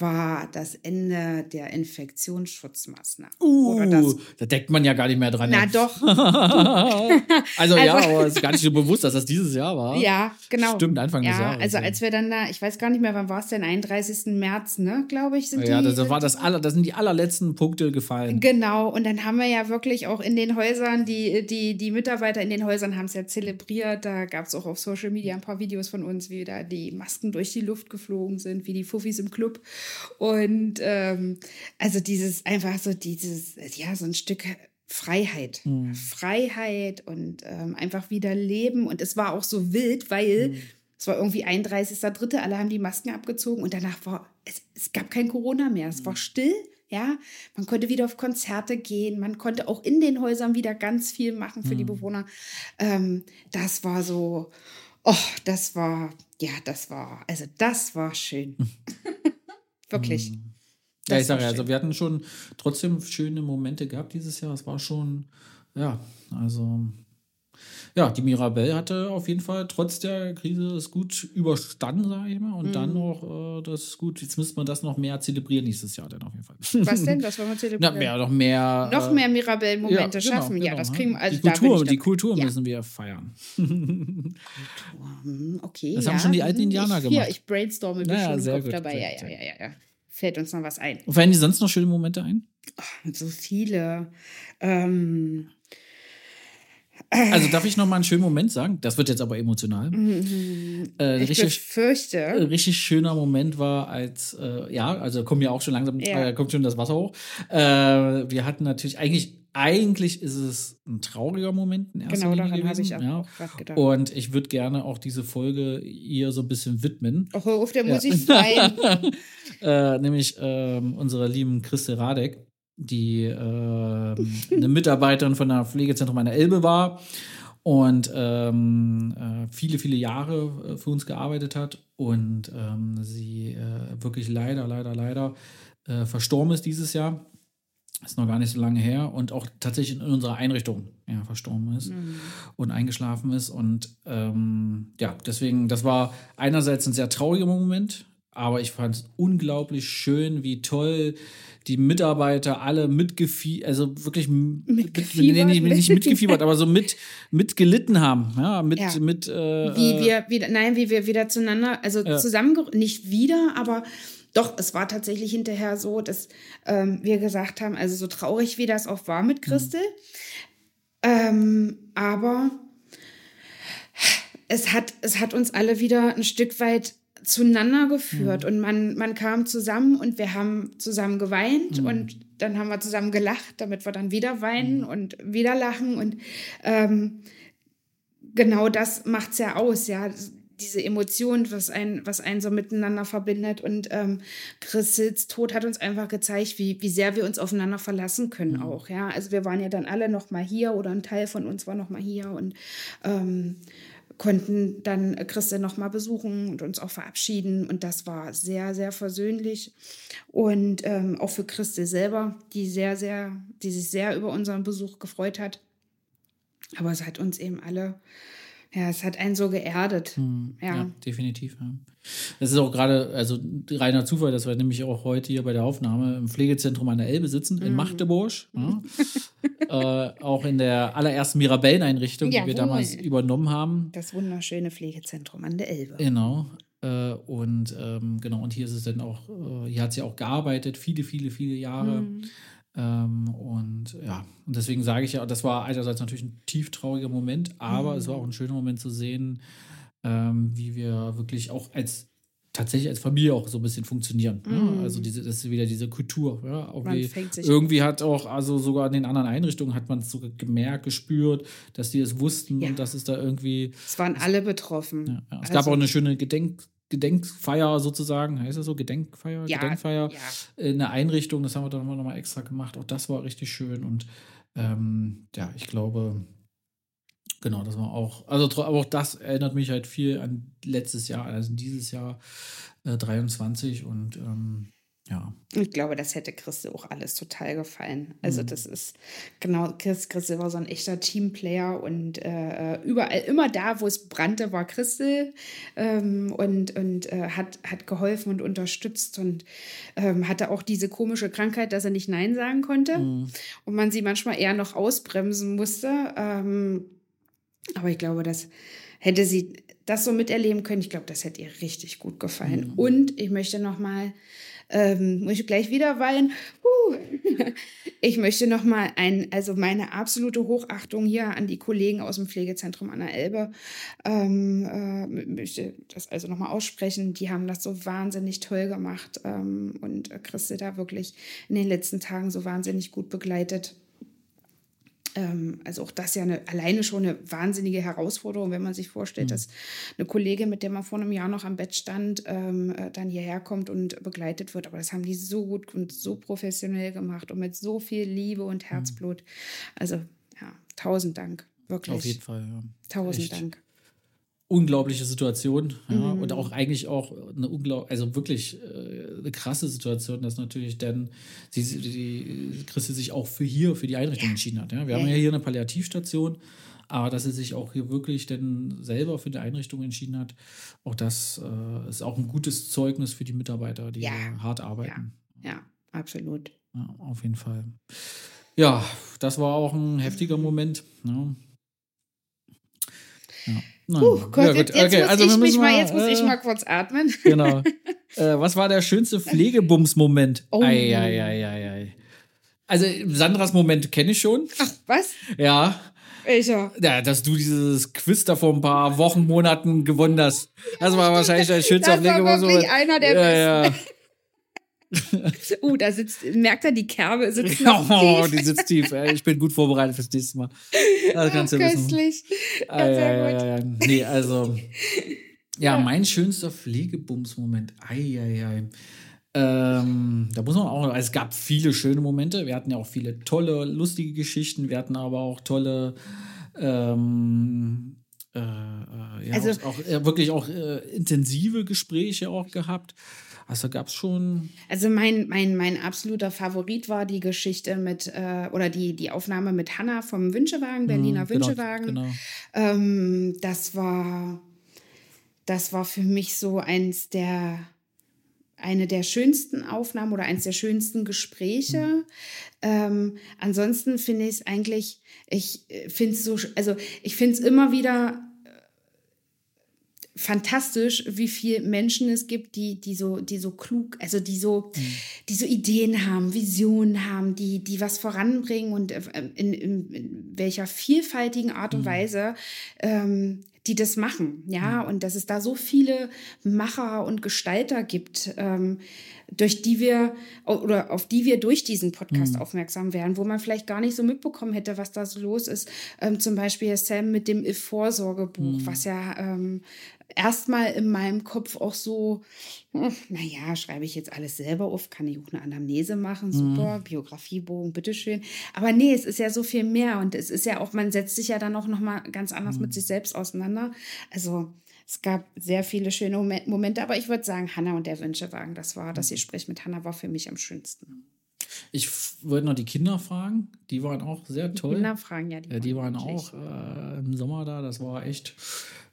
war das Ende der Infektionsschutzmaßnahmen. Uh, da denkt man ja gar nicht mehr dran. Na doch. also, ja, also aber es ist gar nicht so bewusst, dass das dieses Jahr war. Ja, genau. Stimmt, Anfang ja, des Jahres. Also als wir dann da, ich weiß gar nicht mehr, wann war es denn, 31. März, ne, glaube ich, sind ja, die. Ja, das war das aller, das sind die allerletzten Punkte gefallen. Genau, und dann haben wir ja wirklich auch in den Häusern, die, die, die Mitarbeiter in den Häusern haben es ja zelebriert. Da gab es auch auf Social Media ein paar Videos von uns, wie da die Masken durch die Luft geflogen sind, wie die Fuffis im Club. Und ähm, also dieses, einfach so dieses, ja, so ein Stück Freiheit. Mhm. Freiheit und ähm, einfach wieder leben. Und es war auch so wild, weil mhm. es war irgendwie 31.3., alle haben die Masken abgezogen und danach war, es, es gab kein Corona mehr. Es mhm. war still. Ja, man konnte wieder auf Konzerte gehen, man konnte auch in den Häusern wieder ganz viel machen für die mhm. Bewohner. Ähm, das war so, oh, das war, ja, das war, also das war schön. Wirklich. Mhm. Ja, ich sage ja, also wir hatten schon trotzdem schöne Momente gehabt dieses Jahr. Es war schon, ja, also ja, die Mirabelle hatte auf jeden Fall trotz der Krise es gut überstanden, sage ich mal. Und mhm. dann noch, äh, das ist gut, jetzt müsste man das noch mehr zelebrieren nächstes Jahr dann auf jeden Fall. Was denn? Was wollen wir zelebrieren? Na, mehr, noch mehr. Noch mehr Mirabelle-Momente ja, genau, schaffen. Genau, ja, das kriegen wir. Also die Kultur, die Kultur ja. müssen wir feiern. Hm, okay. Das ja. haben schon die alten Indianer ich, gemacht. Hier, ich brainstorme ein bisschen ja, im Kopf gut, dabei. Ja, ja, ja, ja, ja. Fällt uns noch was ein. Und fallen dir sonst noch schöne Momente ein? Oh, so viele. Ähm, also darf ich noch mal einen schönen Moment sagen? Das wird jetzt aber emotional. Mhm. Äh, ich richtig, fürchte. Äh, richtig schöner Moment war, als, äh, ja, also kommt ja auch schon langsam, ja. äh, kommt schon das Wasser hoch. Äh, wir hatten natürlich, eigentlich, eigentlich ist es ein trauriger Moment in erster Genau, daran habe ich auch, ja. auch gedacht. Und ich würde gerne auch diese Folge ihr so ein bisschen widmen. Ach, auf der muss ja. ich sein. Äh, nämlich ähm, unserer lieben Christe Radek die äh, eine Mitarbeiterin von der Pflegezentrum an der Elbe war und ähm, äh, viele, viele Jahre äh, für uns gearbeitet hat und ähm, sie äh, wirklich leider, leider, leider äh, verstorben ist dieses Jahr. Ist noch gar nicht so lange her und auch tatsächlich in unserer Einrichtung ja, verstorben ist mhm. und eingeschlafen ist. Und ähm, ja, deswegen, das war einerseits ein sehr trauriger Moment, aber ich fand es unglaublich schön, wie toll die Mitarbeiter alle mitgefiebert, also wirklich mitgefiebert, mit, nee, nicht mitgefiebert, aber so mit mitgelitten haben, ja, mit ja. mit äh, wie wir wieder nein, wie wir wieder zueinander, also ja. zusammen nicht wieder, aber doch, es war tatsächlich hinterher so, dass ähm, wir gesagt haben, also so traurig wie das auch war mit Christel, mhm. ähm, aber es hat, es hat uns alle wieder ein Stück weit zueinander geführt mhm. und man, man kam zusammen und wir haben zusammen geweint mhm. und dann haben wir zusammen gelacht, damit wir dann wieder weinen mhm. und wieder lachen und ähm, genau das macht es ja aus, ja, diese Emotion, was ein, was einen so miteinander verbindet und ähm, Chris Tod hat uns einfach gezeigt, wie, wie sehr wir uns aufeinander verlassen können mhm. auch, ja, also wir waren ja dann alle noch mal hier oder ein Teil von uns war noch mal hier und ähm, konnten dann Christel noch mal besuchen und uns auch verabschieden. Und das war sehr, sehr versöhnlich. Und ähm, auch für Christel selber, die sehr, sehr, die sich sehr über unseren Besuch gefreut hat. Aber es hat uns eben alle ja, es hat einen so geerdet. Hm, ja. ja. definitiv. Ja. Das ist auch gerade, also reiner Zufall, dass wir nämlich auch heute hier bei der Aufnahme im Pflegezentrum an der Elbe sitzen, in mhm. Magdeburg. Ja. äh, auch in der allerersten Mirabelleneinrichtung, die wir damals übernommen haben. Das wunderschöne Pflegezentrum an der Elbe. Genau. Äh, und ähm, genau, und hier ist es dann auch, äh, hier hat sie auch gearbeitet, viele, viele, viele Jahre. Mhm. Ähm, und ja, und deswegen sage ich ja, das war einerseits natürlich ein tief trauriger Moment, aber mhm. es war auch ein schöner Moment zu sehen, ähm, wie wir wirklich auch als tatsächlich als Familie auch so ein bisschen funktionieren. Mhm. Ja? Also diese, das ist wieder diese Kultur. Ja? Irgendwie, irgendwie, hat auch, also sogar in den anderen Einrichtungen hat man es sogar gemerkt, gespürt, dass die es wussten ja. und dass es da irgendwie. Es waren alle betroffen. Ja, es also, gab auch eine schöne Gedenk Gedenkfeier sozusagen, heißt das so? Gedenkfeier? Ja, Gedenkfeier ja. in der Einrichtung, das haben wir dann nochmal extra gemacht. Auch das war richtig schön und ähm, ja, ich glaube, genau, das war auch, also aber auch das erinnert mich halt viel an letztes Jahr, also dieses Jahr äh, 23 und ähm, ja. Ich glaube, das hätte Christel auch alles total gefallen. Also, mhm. das ist genau, Chris, Christel war so ein echter Teamplayer und äh, überall, immer da, wo es brannte, war Christel ähm, und, und äh, hat, hat geholfen und unterstützt und ähm, hatte auch diese komische Krankheit, dass er nicht Nein sagen konnte mhm. und man sie manchmal eher noch ausbremsen musste. Ähm, aber ich glaube, das hätte sie das so miterleben können. Ich glaube, das hätte ihr richtig gut gefallen. Mhm. Und ich möchte noch mal ähm, muss ich gleich wieder weinen. Uh. Ich möchte noch mal ein, also meine absolute Hochachtung hier an die Kollegen aus dem Pflegezentrum an der Elbe, ähm, äh, möchte das also noch mal aussprechen. Die haben das so wahnsinnig toll gemacht ähm, und Christi da wirklich in den letzten Tagen so wahnsinnig gut begleitet. Ähm, also auch das ja eine, alleine schon eine wahnsinnige Herausforderung, wenn man sich vorstellt, mhm. dass eine Kollegin, mit der man vor einem Jahr noch am Bett stand, ähm, äh, dann hierher kommt und begleitet wird. Aber das haben die so gut und so professionell gemacht und mit so viel Liebe und mhm. Herzblut. Also ja, tausend Dank, wirklich. Auf jeden Fall, ja. Tausend Echt. Dank unglaubliche Situation ja, mhm. und auch eigentlich auch eine unglaublich, also wirklich äh, eine krasse Situation, dass natürlich dann sie, die Christi sich auch für hier, für die Einrichtung entschieden hat. Ja. Wir ja. haben ja hier eine Palliativstation, Aber dass sie sich auch hier wirklich denn selber für die Einrichtung entschieden hat, auch das äh, ist auch ein gutes Zeugnis für die Mitarbeiter, die Ja. hart arbeiten. Ja, absolut. Ja, auf jeden Fall. Ja, das war auch ein heftiger Moment. Ne? Ja. Puh, Gott, ja, jetzt, jetzt, muss also ich mich mal, jetzt muss ich äh, mal kurz atmen. Genau. äh, was war der schönste Pflegebums-Moment? Oh. Ei, ei, ei, ei. Also Sandras Moment kenne ich schon. Ach, was? Ja. Welcher? Ja, dass du dieses Quiz da vor ein paar Wochen, Monaten gewonnen hast. Das war wahrscheinlich dein schönster Das war Pflegebums-Moment. wirklich einer der ja, ja. Uh, da sitzt, merkt er, die Kerbe sitzt Oh, tief. die sitzt tief. Ey, Ich bin gut vorbereitet fürs nächste Mal. Das kannst du wissen. Köstlich. Ah, Ja, ja, sehr ja. Nee, also. Ja, mein schönster Pflegebums-Moment. Eieiei. Ähm, da muss man auch, also es gab viele schöne Momente. Wir hatten ja auch viele tolle, lustige Geschichten. Wir hatten aber auch tolle, ähm, äh, äh, ja, Also- auch, auch äh, wirklich auch äh, intensive Gespräche auch gehabt. Also gab es schon. Also mein, mein, mein absoluter Favorit war die Geschichte mit, äh, oder die, die Aufnahme mit Hanna vom Wünschewagen, Berliner Hm, genau, Wünschewagen. Genau. Ähm, das war, das war für mich so eins der, eine der schönsten Aufnahmen oder eins der schönsten Gespräche. Ähm, ansonsten finde ich es eigentlich, ich finde es so, also ich finde es immer wieder äh, fantastisch, wie viele Menschen es gibt, die, die so, die so klug, also die so, die so Ideen haben, Visionen haben, die, die was voranbringen und äh, in, in, in welcher vielfältigen Art und Weise ähm, die das machen, ja, und dass es da so viele Macher und Gestalter gibt, ähm, durch die wir oder auf die wir durch diesen Podcast aufmerksam werden, wo man vielleicht gar nicht so mitbekommen hätte, was da so los ist. Ähm, zum Beispiel Sam mit dem If-Vorsorgebuch, was ja ähm, erstmal in meinem Kopf auch so, hm, naja, schreibe ich jetzt alles selber auf, kann ich auch eine Anamnese machen, super, Biografiebogen, bitteschön. Aber nee, es ist ja so viel mehr und es ist ja auch, man setzt sich ja dann auch nochmal ganz anders mit sich selbst auseinander. Also es gab sehr viele schöne Momen- Momente, aber ich würde sagen, Hanna und der Wünschewagen, das war, das Gespräch mit Hanna war für mich am schönsten. Ich wollte noch die Kinder fragen. Die waren auch sehr toll. Kinder fragen ja die. Ja, die waren natürlich. auch äh, im Sommer da. Das war echt,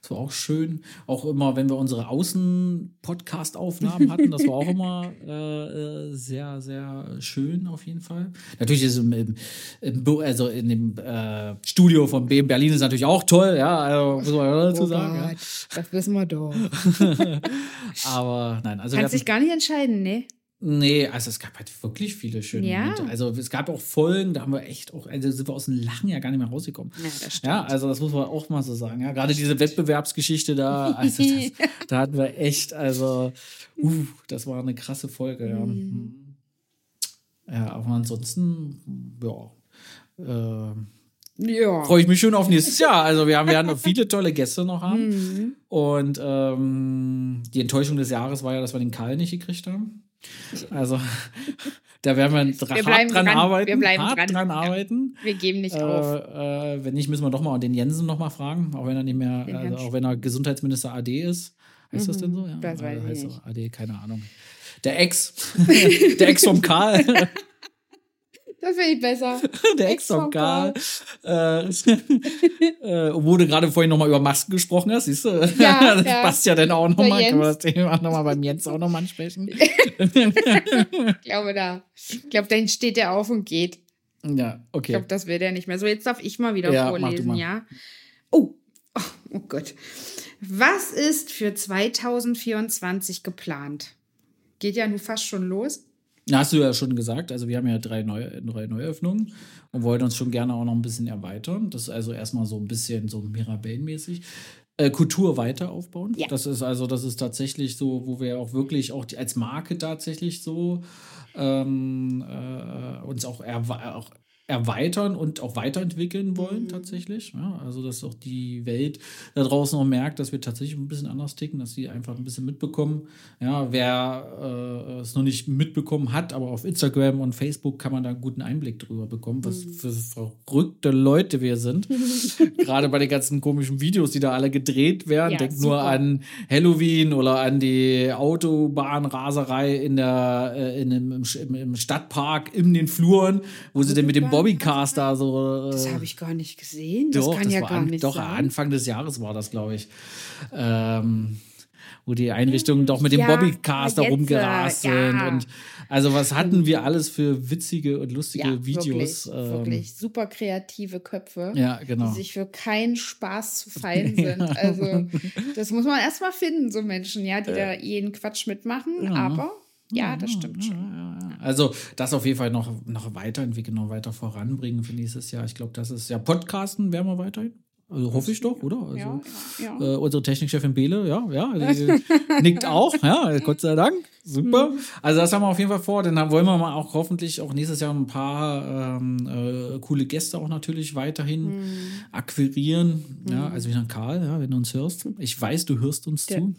das war auch schön. Auch immer, wenn wir unsere Außen-Podcast-Aufnahmen hatten, das war auch immer äh, äh, sehr, sehr schön auf jeden Fall. Natürlich ist im, im, im also in dem äh, Studio von BM Berlin ist natürlich auch toll, ja, also muss man ja dazu Oh sagen. Ja. Gott, das wissen wir doch. Aber nein, also dich hatten, gar nicht entscheiden, ne? Nee, also es gab halt wirklich viele schöne Ja. Momente. Also es gab auch Folgen, da haben wir echt auch, also sind wir aus dem Lachen ja gar nicht mehr rausgekommen. Ja, das stimmt. Ja, also das muss man auch mal so sagen. Ja, gerade diese Wettbewerbsgeschichte da, also das, da hatten wir echt, also, uh, das war eine krasse Folge. Ja, Mhm. ja aber ansonsten, ja. Äh, ja. freue ich mich schon auf nächstes Jahr. Also wir haben ja noch viele tolle Gäste noch haben. Mhm. Und ähm, die Enttäuschung des Jahres war ja, dass wir den Karl nicht gekriegt haben. Also da werden wir, Wir hart dran, dran. arbeiten. Wir bleiben hart dran. dran Ja. arbeiten. Wir geben nicht Äh, auf. äh, wenn nicht, müssen wir doch mal den Jensen noch mal fragen, auch wenn er nicht mehr, also auch wenn er Gesundheitsminister AD ist. Heißt das denn so? Ja, Mhm. das weiß äh, ich heißt nicht. AD, keine Ahnung. Der Ex, der Ex vom Karl, Das finde ich besser. der Ex vom Karl. Äh, äh, wo du gerade vorhin noch mal über Masken gesprochen hast, siehst du? Ja, das ja. passt ja dann auch noch Der mal. Können wir das. Thema noch mal beim Jens auch noch mal ansprechen? Ich glaube, da. Ich glaube, dann steht er auf und geht. ja, Ich okay. glaube, das will der nicht mehr. So, jetzt darf ich mal wieder Ja, vorlesen, mal. ja? Oh. oh, oh Gott. Was ist für 2024 geplant? Geht ja nun fast schon los. Na, hast du ja schon gesagt, also wir haben ja drei, Neu drei Neuöffnungen und wollen uns schon gerne auch noch ein bisschen erweitern. Das ist also erstmal so ein bisschen so Mirabellen-mäßig. Äh, Kultur weiter aufbauen. Ja. Das ist also, das ist tatsächlich so, wo wir auch wirklich auch die, als Marke tatsächlich so ähm, äh, uns auch, auch erweitern und auch weiterentwickeln wollen tatsächlich. Ja, also dass auch die Welt da draußen auch merkt, dass wir tatsächlich ein bisschen anders ticken, dass sie einfach ein bisschen mitbekommen. Ja, wer äh, es noch nicht mitbekommen hat, aber auf Instagram und Facebook kann man da einen guten Einblick drüber bekommen, was für verrückte Leute wir sind. Gerade bei den ganzen komischen Videos, die da alle gedreht werden. Ja, Denkt nur an Halloween oder an die Autobahnraserei in der, äh, in dem, im, im, im Stadtpark, in den Fluren, wo sie dann mit dem Bobbycast da so. Das äh, habe ich gar nicht gesehen. Das doch, kann das ja gar an, nicht doch sein. Anfang des Jahres war das, glaube ich. Ähm, wo die Einrichtungen doch mit dem Hm, ja, Bobbycast da jetzt, rumgerast äh, sind. ja. Und also was hatten wir alles für witzige und lustige ja, Videos. Wirklich, ähm, wirklich super kreative Köpfe. Ja, genau. Die sich für keinen Spaß zu fein sind. Also, das muss man erstmal finden, so Menschen, ja, die da jeden Quatsch mitmachen. Aber ja, das stimmt schon. Also das auf jeden Fall noch, noch weiterentwickeln, noch weiter voranbringen für nächstes Jahr. Ich glaube, das ist ja Podcasten werden wir weiterhin. Also hoffe ich doch, oder? Also, Ja, ja, ja. Äh, unsere Technikchefin Bele, ja, ja, die nickt auch, ja, Gott sei Dank, super. Mhm. Also das haben wir auf jeden Fall vor, dann haben- wollen wir mal auch hoffentlich auch nächstes Jahr ein paar ähm, äh, coole Gäste auch natürlich weiterhin Mhm. akquirieren. Ja, also wie ein Karl, ja, wenn du uns hörst. Ich weiß, du hörst uns zu.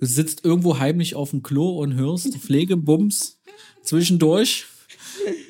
Du sitzt irgendwo heimlich auf dem Klo und hörst Pflegebums zwischendurch.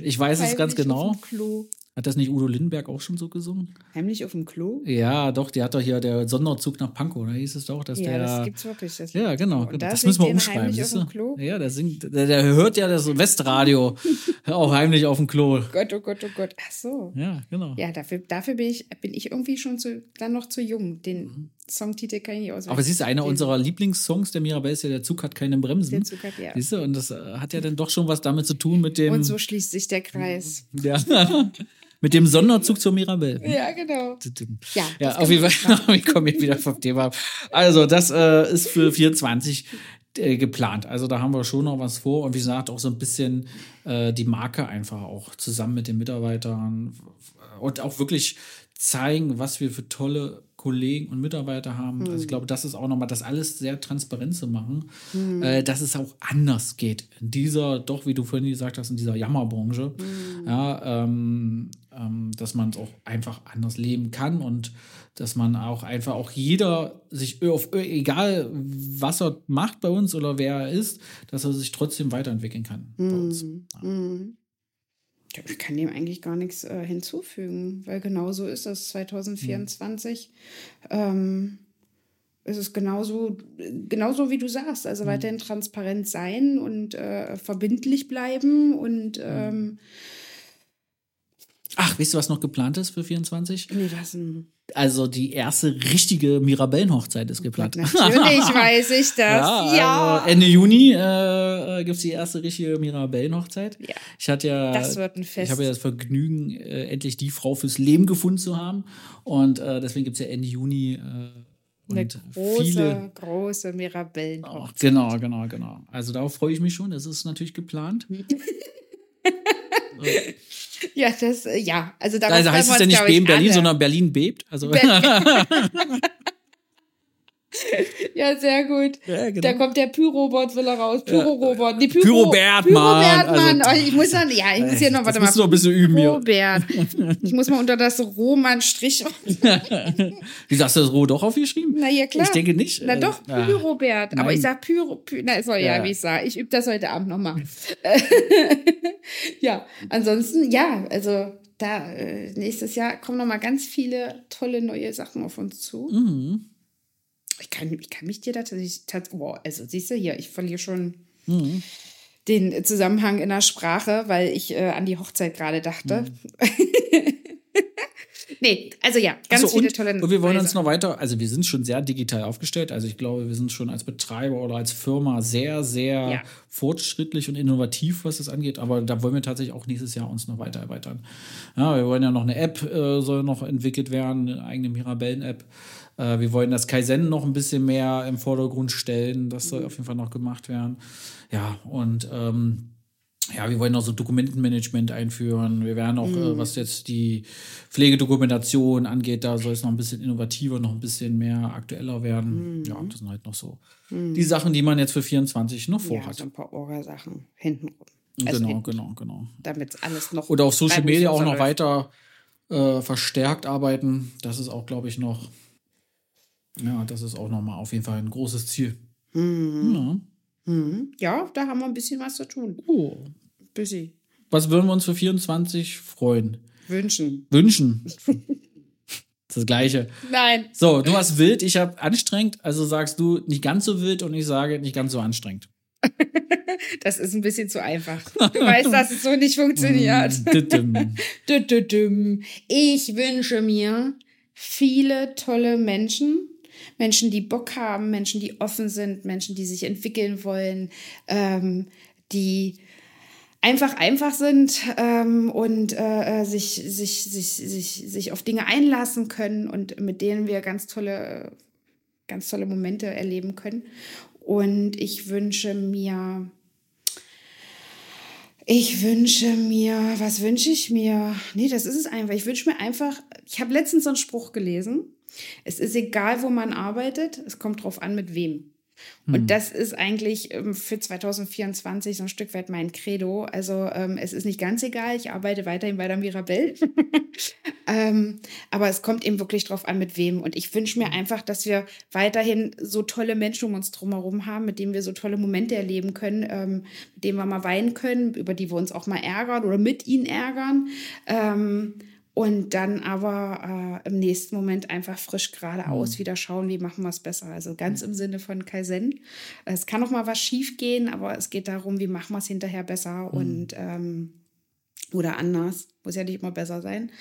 Ich weiß es ganz Heimlich genau. Auf dem Klo. Hat das nicht Udo Lindenberg auch schon so gesungen? Heimlich auf dem Klo? Ja, doch, der hat doch hier der Sonderzug nach Pankow, da hieß es doch, dass Ja, der. das gibt's wirklich. Das ja, genau. Und da das müssen wir umschreiben. heimlich auf dem Klo? Ja, der singt, der, der hört ja das Westradio auch heimlich auf dem Klo. Gott, oh Gott, oh Gott. Ach so. Ja, genau. Ja, dafür, dafür bin, ich, bin ich irgendwie schon zu, dann noch zu jung. Den Songtitel kann ich nicht. Mhm. Aber siehst du, einer unserer Lieblingssongs der Mirabelle ist ja Der Zug hat keine Bremsen. Der Zug hat, ja. Siehst du, und das äh, hat ja dann doch schon was damit zu tun mit dem. Und so schließt sich der Kreis. ja, mit dem Sonderzug zur Mirabelle. Ja, genau. Ja, Ja, auf jeden Fall, wir kommen jetzt wieder vom Thema. ab. Also, das äh, ist für 24 äh, geplant. Also, da haben wir schon noch was vor. Und wie gesagt, auch so ein bisschen äh, die Marke einfach auch zusammen mit den Mitarbeitern und auch wirklich zeigen, was wir für tolle Kollegen und Mitarbeiter haben. Also ich glaube, das ist auch nochmal, das alles sehr transparent zu machen, äh, dass es auch anders geht. In dieser, doch, wie du vorhin gesagt hast, in dieser Jammerbranche, ja, ähm, ähm, dass man es auch einfach anders leben kann und dass man auch einfach auch jeder sich auf Mhm. egal was er macht bei uns oder wer er ist, dass er sich trotzdem weiterentwickeln kann bei uns. Ja, Ich kann dem eigentlich gar nichts äh, hinzufügen, weil genau so ist es 2024. Ähm, ist es genauso, genauso wie du sagst. Also weiterhin transparent sein und äh, verbindlich bleiben und ähm, Ach, weißt du, was noch geplant ist für 24? nee, ist ein, Also die erste richtige Mirabellenhochzeit ist geplant. natürlich weiß ich das. Ja, Ja, Also Ende Juni äh, gibt es die erste richtige Mirabellenhochzeit. Ja. Ich hatte ja, Das wird ein Fest. Ich habe ja das Vergnügen, äh, endlich die Frau fürs Leben gefunden zu haben. Und äh, deswegen gibt es ja Ende Juni äh, eine große, viele. große Mirabellen. Oh, genau, genau, genau. Also darauf freue ich mich schon. Das ist natürlich geplant. Ja, das, äh, ja, also darauf Also heißt es ja nicht Beben Berlin, alle. sondern Berlin bebt. Also Ja, sehr gut. Ja, genau. Da kommt der Pyrobot will er raus. Pyrorobot. Nee, Pyro, Pyrobert, Mann. Pyrobert. Also- oh, ich muss dann, ja, ich muss hier noch, das warte musst du mal. noch ein bisschen üben hier. Pyrobert. Ich muss mal unter das Roman Strich. Wie hast du das Roh doch aufgeschrieben? Na ja, klar. Ich denke nicht. Na Äh, doch, ah. Pyrobert. Aber ich sag Pyro, Py, na, soll ja, Ja. wie ich sag. Ich übe das heute Abend nochmal. ja, ansonsten, ja, also da, äh, nächstes Jahr kommen nochmal ganz viele tolle neue Sachen auf uns zu. Mhm. Ich kann, ich kann mich dir da tatsächlich, tats- wow, also siehst du hier, ich verliere schon Mhm. den Zusammenhang in der Sprache, weil ich äh, an die Hochzeit gerade dachte. nee, also ja, ganz Mhm. So, viele und, tolle und wir wollen neue uns noch weiter, also wir sind schon sehr digital aufgestellt. Also ich glaube, wir sind schon als Betreiber oder als Firma sehr, sehr Ja. fortschrittlich und innovativ, was das angeht. Aber da wollen wir tatsächlich auch nächstes Jahr uns noch weiter erweitern. Ja, wir wollen ja noch eine App, äh, soll noch entwickelt werden, eine eigene Mirabellen-App. Äh, wir wollen das Kaizen noch ein bisschen mehr im Vordergrund stellen. Das soll auf jeden Fall noch gemacht werden. Ja, und ähm, ja, wir wollen auch so Dokumentenmanagement einführen. Wir werden auch, äh, was jetzt die Pflegedokumentation angeht, da soll es noch ein bisschen innovativer, noch ein bisschen mehr aktueller werden. Ja, das sind halt noch so die Sachen, die man jetzt für 24 noch Ja, vorhat. so ein paar Orga-Sachen hintenrum. Also genau, hinten, genau, genau. Damit alles noch. Oder auf Social Media auch noch weiter äh, verstärkt arbeiten. Das ist auch, glaube ich, noch, ja, das ist auch nochmal auf jeden Fall ein großes Ziel. Ja. läuft. Mhm. Ja, da haben wir ein bisschen was zu tun. Oh. Busy. Was würden wir uns für 24 freuen? Wünschen. Wünschen. das Gleiche. Nein. So, du hast wild, ich habe anstrengend, also sagst du nicht ganz so wild und ich sage nicht ganz so anstrengend. das ist ein bisschen zu einfach. Du weißt, dass es so nicht funktioniert. ich wünsche mir viele tolle Menschen, Menschen, die Bock haben, Menschen, die offen sind, Menschen, die sich entwickeln wollen, ähm, die einfach einfach sind ähm, und äh, äh, sich, sich, sich, sich, sich auf Dinge einlassen können und mit denen wir ganz tolle, ganz tolle Momente erleben können. Und ich wünsche mir, ich wünsche mir, was wünsche ich mir? Nee, das ist es einfach. Ich wünsche mir einfach, ich habe letztens so einen Spruch gelesen. Es ist egal, wo man arbeitet, es kommt drauf an, mit wem. Und hm. das ist eigentlich ähm, für 2024 so ein Stück weit mein Credo. Also ähm, es ist nicht ganz egal, ich arbeite weiterhin bei der Mirabelle. ähm, aber es kommt eben wirklich drauf an, mit wem. Und ich wünsche mir einfach, dass wir weiterhin so tolle Menschen um uns drumherum haben, mit denen wir so tolle Momente erleben können, mit denen wir mal weinen können, über die wir uns auch mal ärgern oder mit ihnen ärgern. Und dann aber äh, im nächsten Moment einfach frisch geradeaus mhm. wieder schauen, wie machen wir es besser. Also ganz im Sinne von Kaizen. Es kann auch mal was schief gehen, aber es geht darum, wie machen wir es hinterher besser mhm. und ähm, oder anders. Muss ja nicht immer besser sein.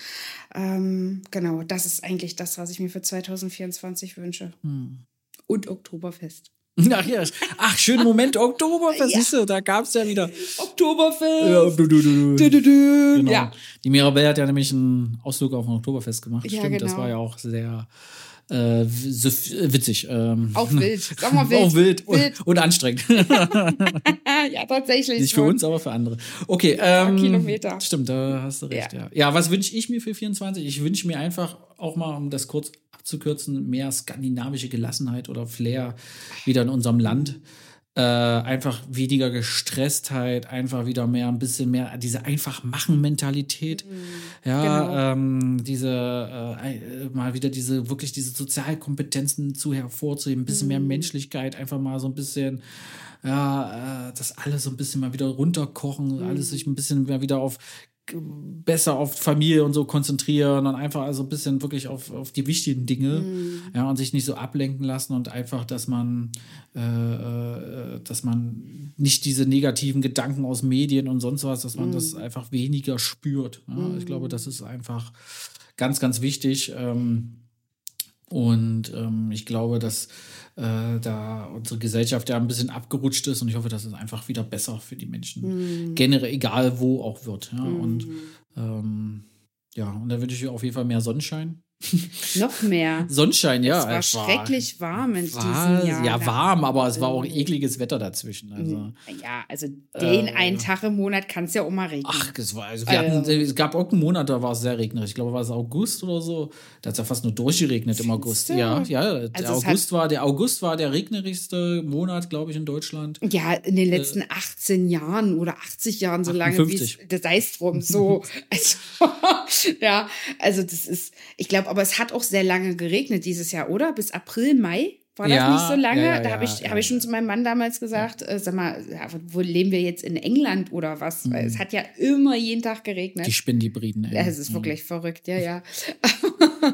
Ähm, genau, das ist eigentlich das, was ich mir für 2024 wünsche. Mhm. Und Oktoberfest. Ach ja, ach, schönen Moment, Oktoberfest, ja. siehst du, da gab es ja wieder. Oktoberfest. Ja, du, du, du, du. Du, du, Genau. Ja. Die Mirabelle hat ja nämlich einen Ausflug auf ein Oktoberfest gemacht. Ja, Stimmt, genau. das war ja auch sehr äh, so witzig. Ähm. Auch wild. Sag mal wild. Auch wild, wild. Und, und, anstrengend. ja, tatsächlich. Nicht für uns, aber für andere. Okay. Ähm, Kilometer. Stimmt, da hast du recht. Ja, ja. ja was wünsche ich mir für 24? Ich wünsche mir einfach auch mal, um das kurz abzukürzen, mehr skandinavische Gelassenheit oder Flair wieder in unserem Land. Äh, einfach weniger Gestresstheit, einfach wieder mehr, ein bisschen mehr diese einfach machen Mentalität. Mhm, ja, genau. ähm, diese äh, äh, mal wieder diese wirklich diese Sozialkompetenzen zu hervorzuheben, ein bisschen mhm. mehr Menschlichkeit, einfach mal so ein bisschen ja, äh, das alles so ein bisschen mal wieder runterkochen, mhm. alles sich ein bisschen mehr wieder auf besser auf Familie und so konzentrieren und einfach also ein bisschen wirklich auf, auf die wichtigen Dinge mhm. ja, und sich nicht so ablenken lassen und einfach, dass man, äh, äh, dass man nicht diese negativen Gedanken aus Medien und sonst was, dass man mhm. das einfach weniger spürt. Ja. Mhm. Ich glaube, das ist einfach ganz, ganz wichtig. Ähm, und ähm, ich glaube, dass äh, da unsere Gesellschaft ja ein bisschen abgerutscht ist und ich hoffe, dass es einfach wieder besser für die Menschen mhm. generell, egal wo auch wird. Ja? Mhm. Und ähm, ja, und da wünsche ich auf jeden Fall mehr Sonnenschein. Noch mehr. Sonnenschein, ja. Es war, war schrecklich warm in war, diesem Jahr. Ja, warm, aber es war auch ekliges Wetter dazwischen. Also, ja, also den äh, einen Tag im Monat kann es ja auch mal regnen. Ach, es, war, also wir äh, hatten, es gab auch einen Monat, da war es sehr regnerisch. Ich glaube, war es August oder so. Da hat es ja fast nur durchgeregnet im August. Ja, ja. Der, also August war, der August war der regnerischste Monat, glaube ich, in Deutschland. Ja, in den letzten äh, 18 Jahren oder 80 Jahren, so lange wie es, sei es drum, so. also, ja, also das ist, ich glaube, aber es hat auch sehr lange geregnet dieses Jahr, oder? Bis April, Mai? War das ja, nicht so lange? Ja, ja, da habe ich, hab ich schon zu meinem Mann damals gesagt, äh, sag mal, wo leben wir jetzt in England oder was? Mhm. Weil es hat ja immer jeden Tag geregnet. Die Spindibriden. Ja, es ist mhm. wirklich verrückt, ja, ja.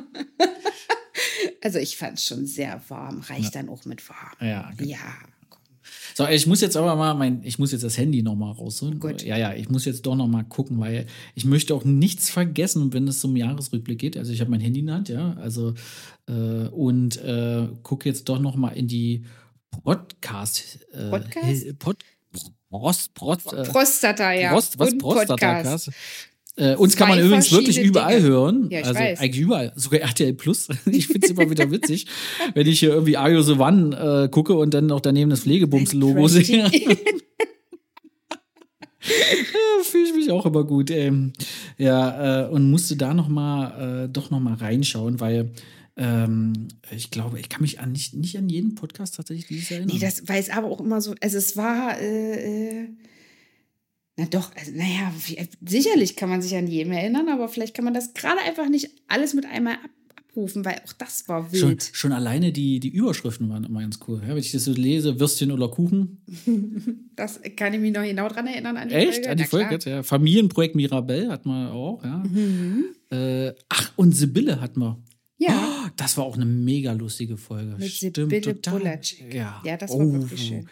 also ich fand es schon sehr warm, reicht dann auch mit warm. Ja. Okay. Ja. So, ich muss jetzt aber mal mein, ich muss jetzt das Handy nochmal rausholen. Gut. Ja, ja, ich muss jetzt doch nochmal gucken, weil ich möchte auch nichts vergessen, wenn es zum Jahresrückblick geht. Also ich habe mein Handy in der Hand, ja, also äh, und äh, gucke jetzt doch nochmal in die Podcast. Äh, Podcast? Pod, Prost, Prost, äh, Prostata, ja. Prost, was? Prostata, äh, uns kann man übrigens wirklich überall Dinge. hören. Ja, also weiß. eigentlich überall. Sogar RTL Plus. ich finde es immer wieder witzig, wenn ich hier irgendwie Ayo the One äh, gucke und dann noch daneben das Pflegebums-Logo sehe. ja, Fühle ich mich auch immer gut. Ähm, ja, äh, und musste da noch mal, äh, doch noch mal reinschauen, weil ähm, ich glaube, ich kann mich an nicht, nicht an jeden Podcast tatsächlich erinnern. Nee, das weiß aber auch immer so, also es war, äh, äh na doch, also, naja, sicherlich kann man sich an jedem erinnern, aber vielleicht kann man das gerade einfach nicht alles mit einmal ab abrufen, weil auch das war wild. Schon, schon alleine die, die Überschriften waren immer ganz cool. Ja, wenn ich das so lese, Würstchen oder Kuchen. das kann ich mich noch genau dran erinnern an die Echt? Folge. An die Na, Folge, ja. Familienprojekt Mirabelle hat man auch, ja. Mhm. Äh, ach, und Sibylle hat man. Ja. Oh, das war auch eine mega lustige Folge. Mit Stimmt, Sibylle total. Ja. ja, das war oh. wirklich schön.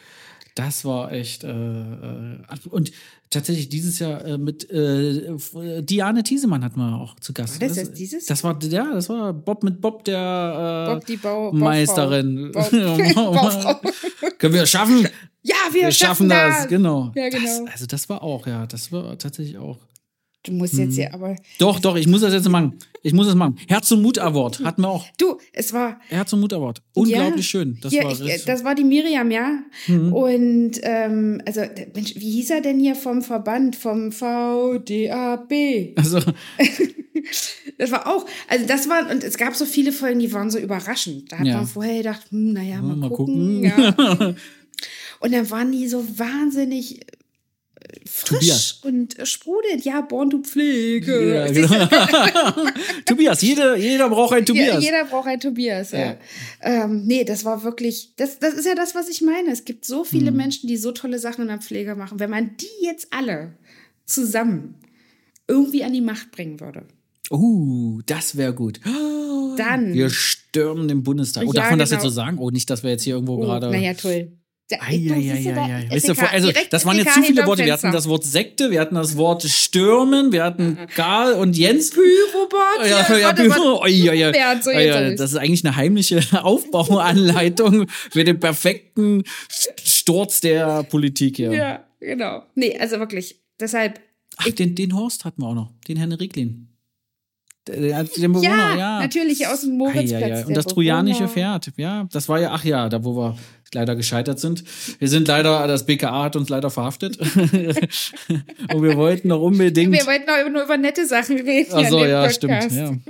Das war echt. Äh, äh, und tatsächlich dieses Jahr äh, mit äh, Diane Thiesemann hatten wir auch zu Gast. War das jetzt dieses? Das war ja, das war Bob mit Bob der Bob die Bau Meisterin. Bob. Können wir es schaffen? Ja, wir, Wir schaffen das, das. genau. Ja, genau. Das, also das war auch, ja, das war tatsächlich auch. Du musst Hm. jetzt hier, aber Doch, doch, ich muss das jetzt machen. Ich muss das machen. Herz und Mut Award hatten wir auch. du, es war Herz und Mut Award. Unglaublich Ja. schön. Das hier, war ich, das war die Miriam, ja. Mhm. Und ähm, also Mensch, wie hieß er denn hier vom Verband vom VDAB? also, Das war auch, also das war und es gab so viele Folgen, die waren so überraschend. Da hat Ja. man vorher gedacht, hm, naja, mal, mal gucken. gucken. Ja. Und dann waren die so wahnsinnig frisch Tobias. und äh, sprudelnd. Ja, Born to Pflege. ja, genau. Tobias, jeder, jeder braucht einen Ja, Tobias. jeder braucht einen Tobias, ja. Ja. Ähm, nee, das war wirklich, das, das ist ja das, was ich meine. Es gibt so viele Mhm. Menschen, die so tolle Sachen in der Pflege machen. Wenn man die jetzt alle zusammen irgendwie an die Macht bringen würde, Uh, das wäre gut. dann. Wir stürmen den Bundestag. Oh, Ja, darf man das genau. jetzt so sagen? Oh, nicht, dass wir jetzt hier irgendwo oh, gerade. naja, toll. Ja, Ei, du, ei, ei, da? vor- also, das waren jetzt zu viele Worte. Wir hatten das Wort Sekte, wir hatten das Wort Stürmen, wir hatten Karl und Jens. Pyrobot. Ja, ja, Büro. ja, ja. Ja, ja, das ist eigentlich eine heimliche Aufbauanleitung für den perfekten Sturz der Politik hier. Ja, genau. Nee, also wirklich. Deshalb, Ach, den, den Horst hatten wir auch noch, den Herrn Rieklin. Der, der, den Bewohner, ja, ja. natürlich aus dem Ei, Moritzplatz. ei, ei. der Und das trojanische. Pferd, ja, das war ja, ach ja, da wo wir leider gescheitert sind. Wir sind leider, das BKA hat uns leider verhaftet. Und wir wollten noch unbedingt. Wir wollten auch nur über nette Sachen reden. Ach so, ja, Podcast. stimmt. Ja.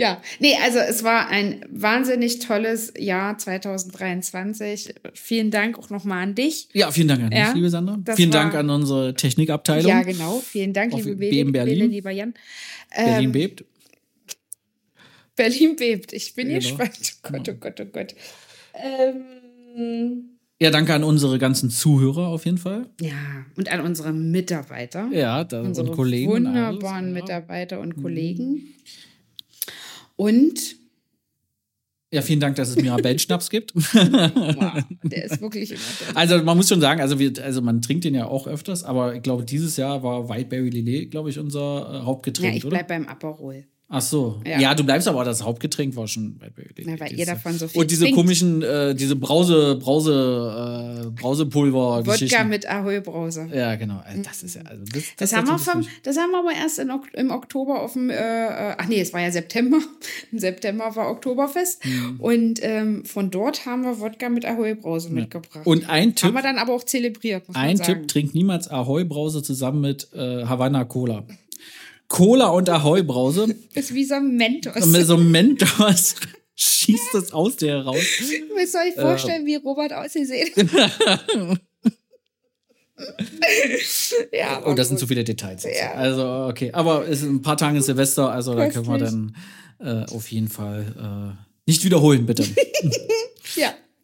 Ja, nee, also es war ein wahnsinnig tolles Jahr 2023. Vielen Dank auch nochmal an dich. ja, vielen Dank an dich, Ja, liebe Sandra. Vielen war- Dank an unsere Technikabteilung. Ja, genau. Vielen Dank, liebe BM Berlin. Bele, lieber Jan. Berlin Ähm, bebt. Berlin bebt. Ich bin Genau. gespannt. Oh Gott, oh Gott, oh Gott. Ähm, Ja, danke an unsere ganzen Zuhörer auf jeden Fall. ja, und an unsere Mitarbeiter. Ja, da, unsere und Kollegen. und alles, wunderbaren ja. Mhm. Mitarbeiter und Kollegen. Und Ja, vielen Dank, dass es Mirabell-Schnaps gibt. wow, der ist wirklich immer toll. Also man muss schon sagen, also, wir, also man trinkt den ja auch öfters, aber ich glaube, dieses Jahr war Whiteberry Lillet, glaube ich, unser äh, Hauptgetränk, Ja, ich oder? bleib beim Aperol. Ach so. Ja. Ja. du bleibst aber, das Hauptgetränk war schon Whiteberry Lillet. Na, weil ihr davon so viel Und diese trinkt. komischen, äh, diese Brause, Brause, äh, Brausepulver-Geschichten. Wodka mit Ahoi-Brause. Ja, genau. Also, das ist ja, also das, das, Das, haben wir vom, das haben wir aber erst in, im Oktober auf dem, äh, äh, ach nee, es war ja September. Im September war Oktoberfest. Mhm. Und ähm, von dort haben wir Wodka mit Ahoi-Brause mitgebracht. Und ein haben Tipp, wir dann aber auch zelebriert, ein. Tipp, trink niemals Ahoi-Brause zusammen mit äh, Havanna Cola. Und Ahoi-Brause Ist wie so ein Mentos. mit so einem Mentos schießt das aus dir raus. Müsst ihr euch vorstellen, wie Robert aussieht. ja, Oh, das sind gut. zu viele Details. Jetzt. Ja. Also, okay. Aber es ist ein paar Tage Silvester, also da können wir Köstlich. dann äh, auf jeden Fall äh, nicht wiederholen, bitte.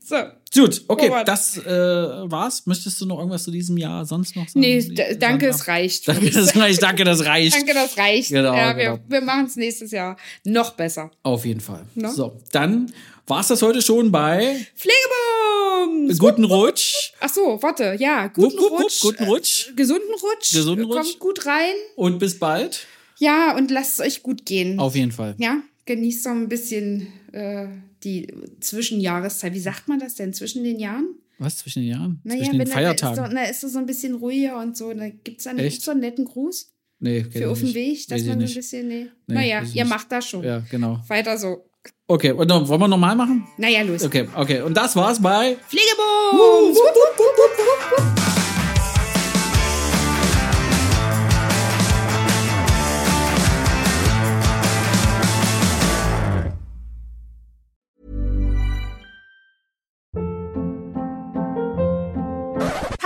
So. Gut, okay, Robert. das äh, war's. Möchtest du noch irgendwas zu diesem Jahr sonst noch sagen? Nee, danke, es reicht. Danke, das reicht. Danke, das reicht. Danke, das reicht. Genau, ja, genau. Wir, wir machen es nächstes Jahr noch besser. Auf jeden Fall. Ne? So, dann war's das heute schon bei Pflegebums! Guten Rutsch. Ach so, warte, ja, guten Wupp, wupp, wupp, Rutsch. Guten Rutsch. Äh, gesunden Rutsch. Gesunden Rutsch. Kommt gut rein. Und bis bald. Ja, und lasst es euch gut gehen. Auf jeden Fall. Ja, genießt so ein bisschen äh, die Zwischenjahreszeit. Wie sagt man das denn? Zwischen den Jahren? Was zwischen den Jahren? Naja, zwischen den Feiertagen. Da ist, so, na, ist so so ein bisschen ruhiger und so. Da gibt es dann Echt? so einen netten Gruß nee, für auf dem. Weg, dass man so ein bisschen. Nee. Nee, naja, ihr nicht. macht das schon. Ja, genau. Weiter so. Okay, und dann wollen wir nochmal machen? Naja, los. Okay, okay. Und das war's bei Pflegebums!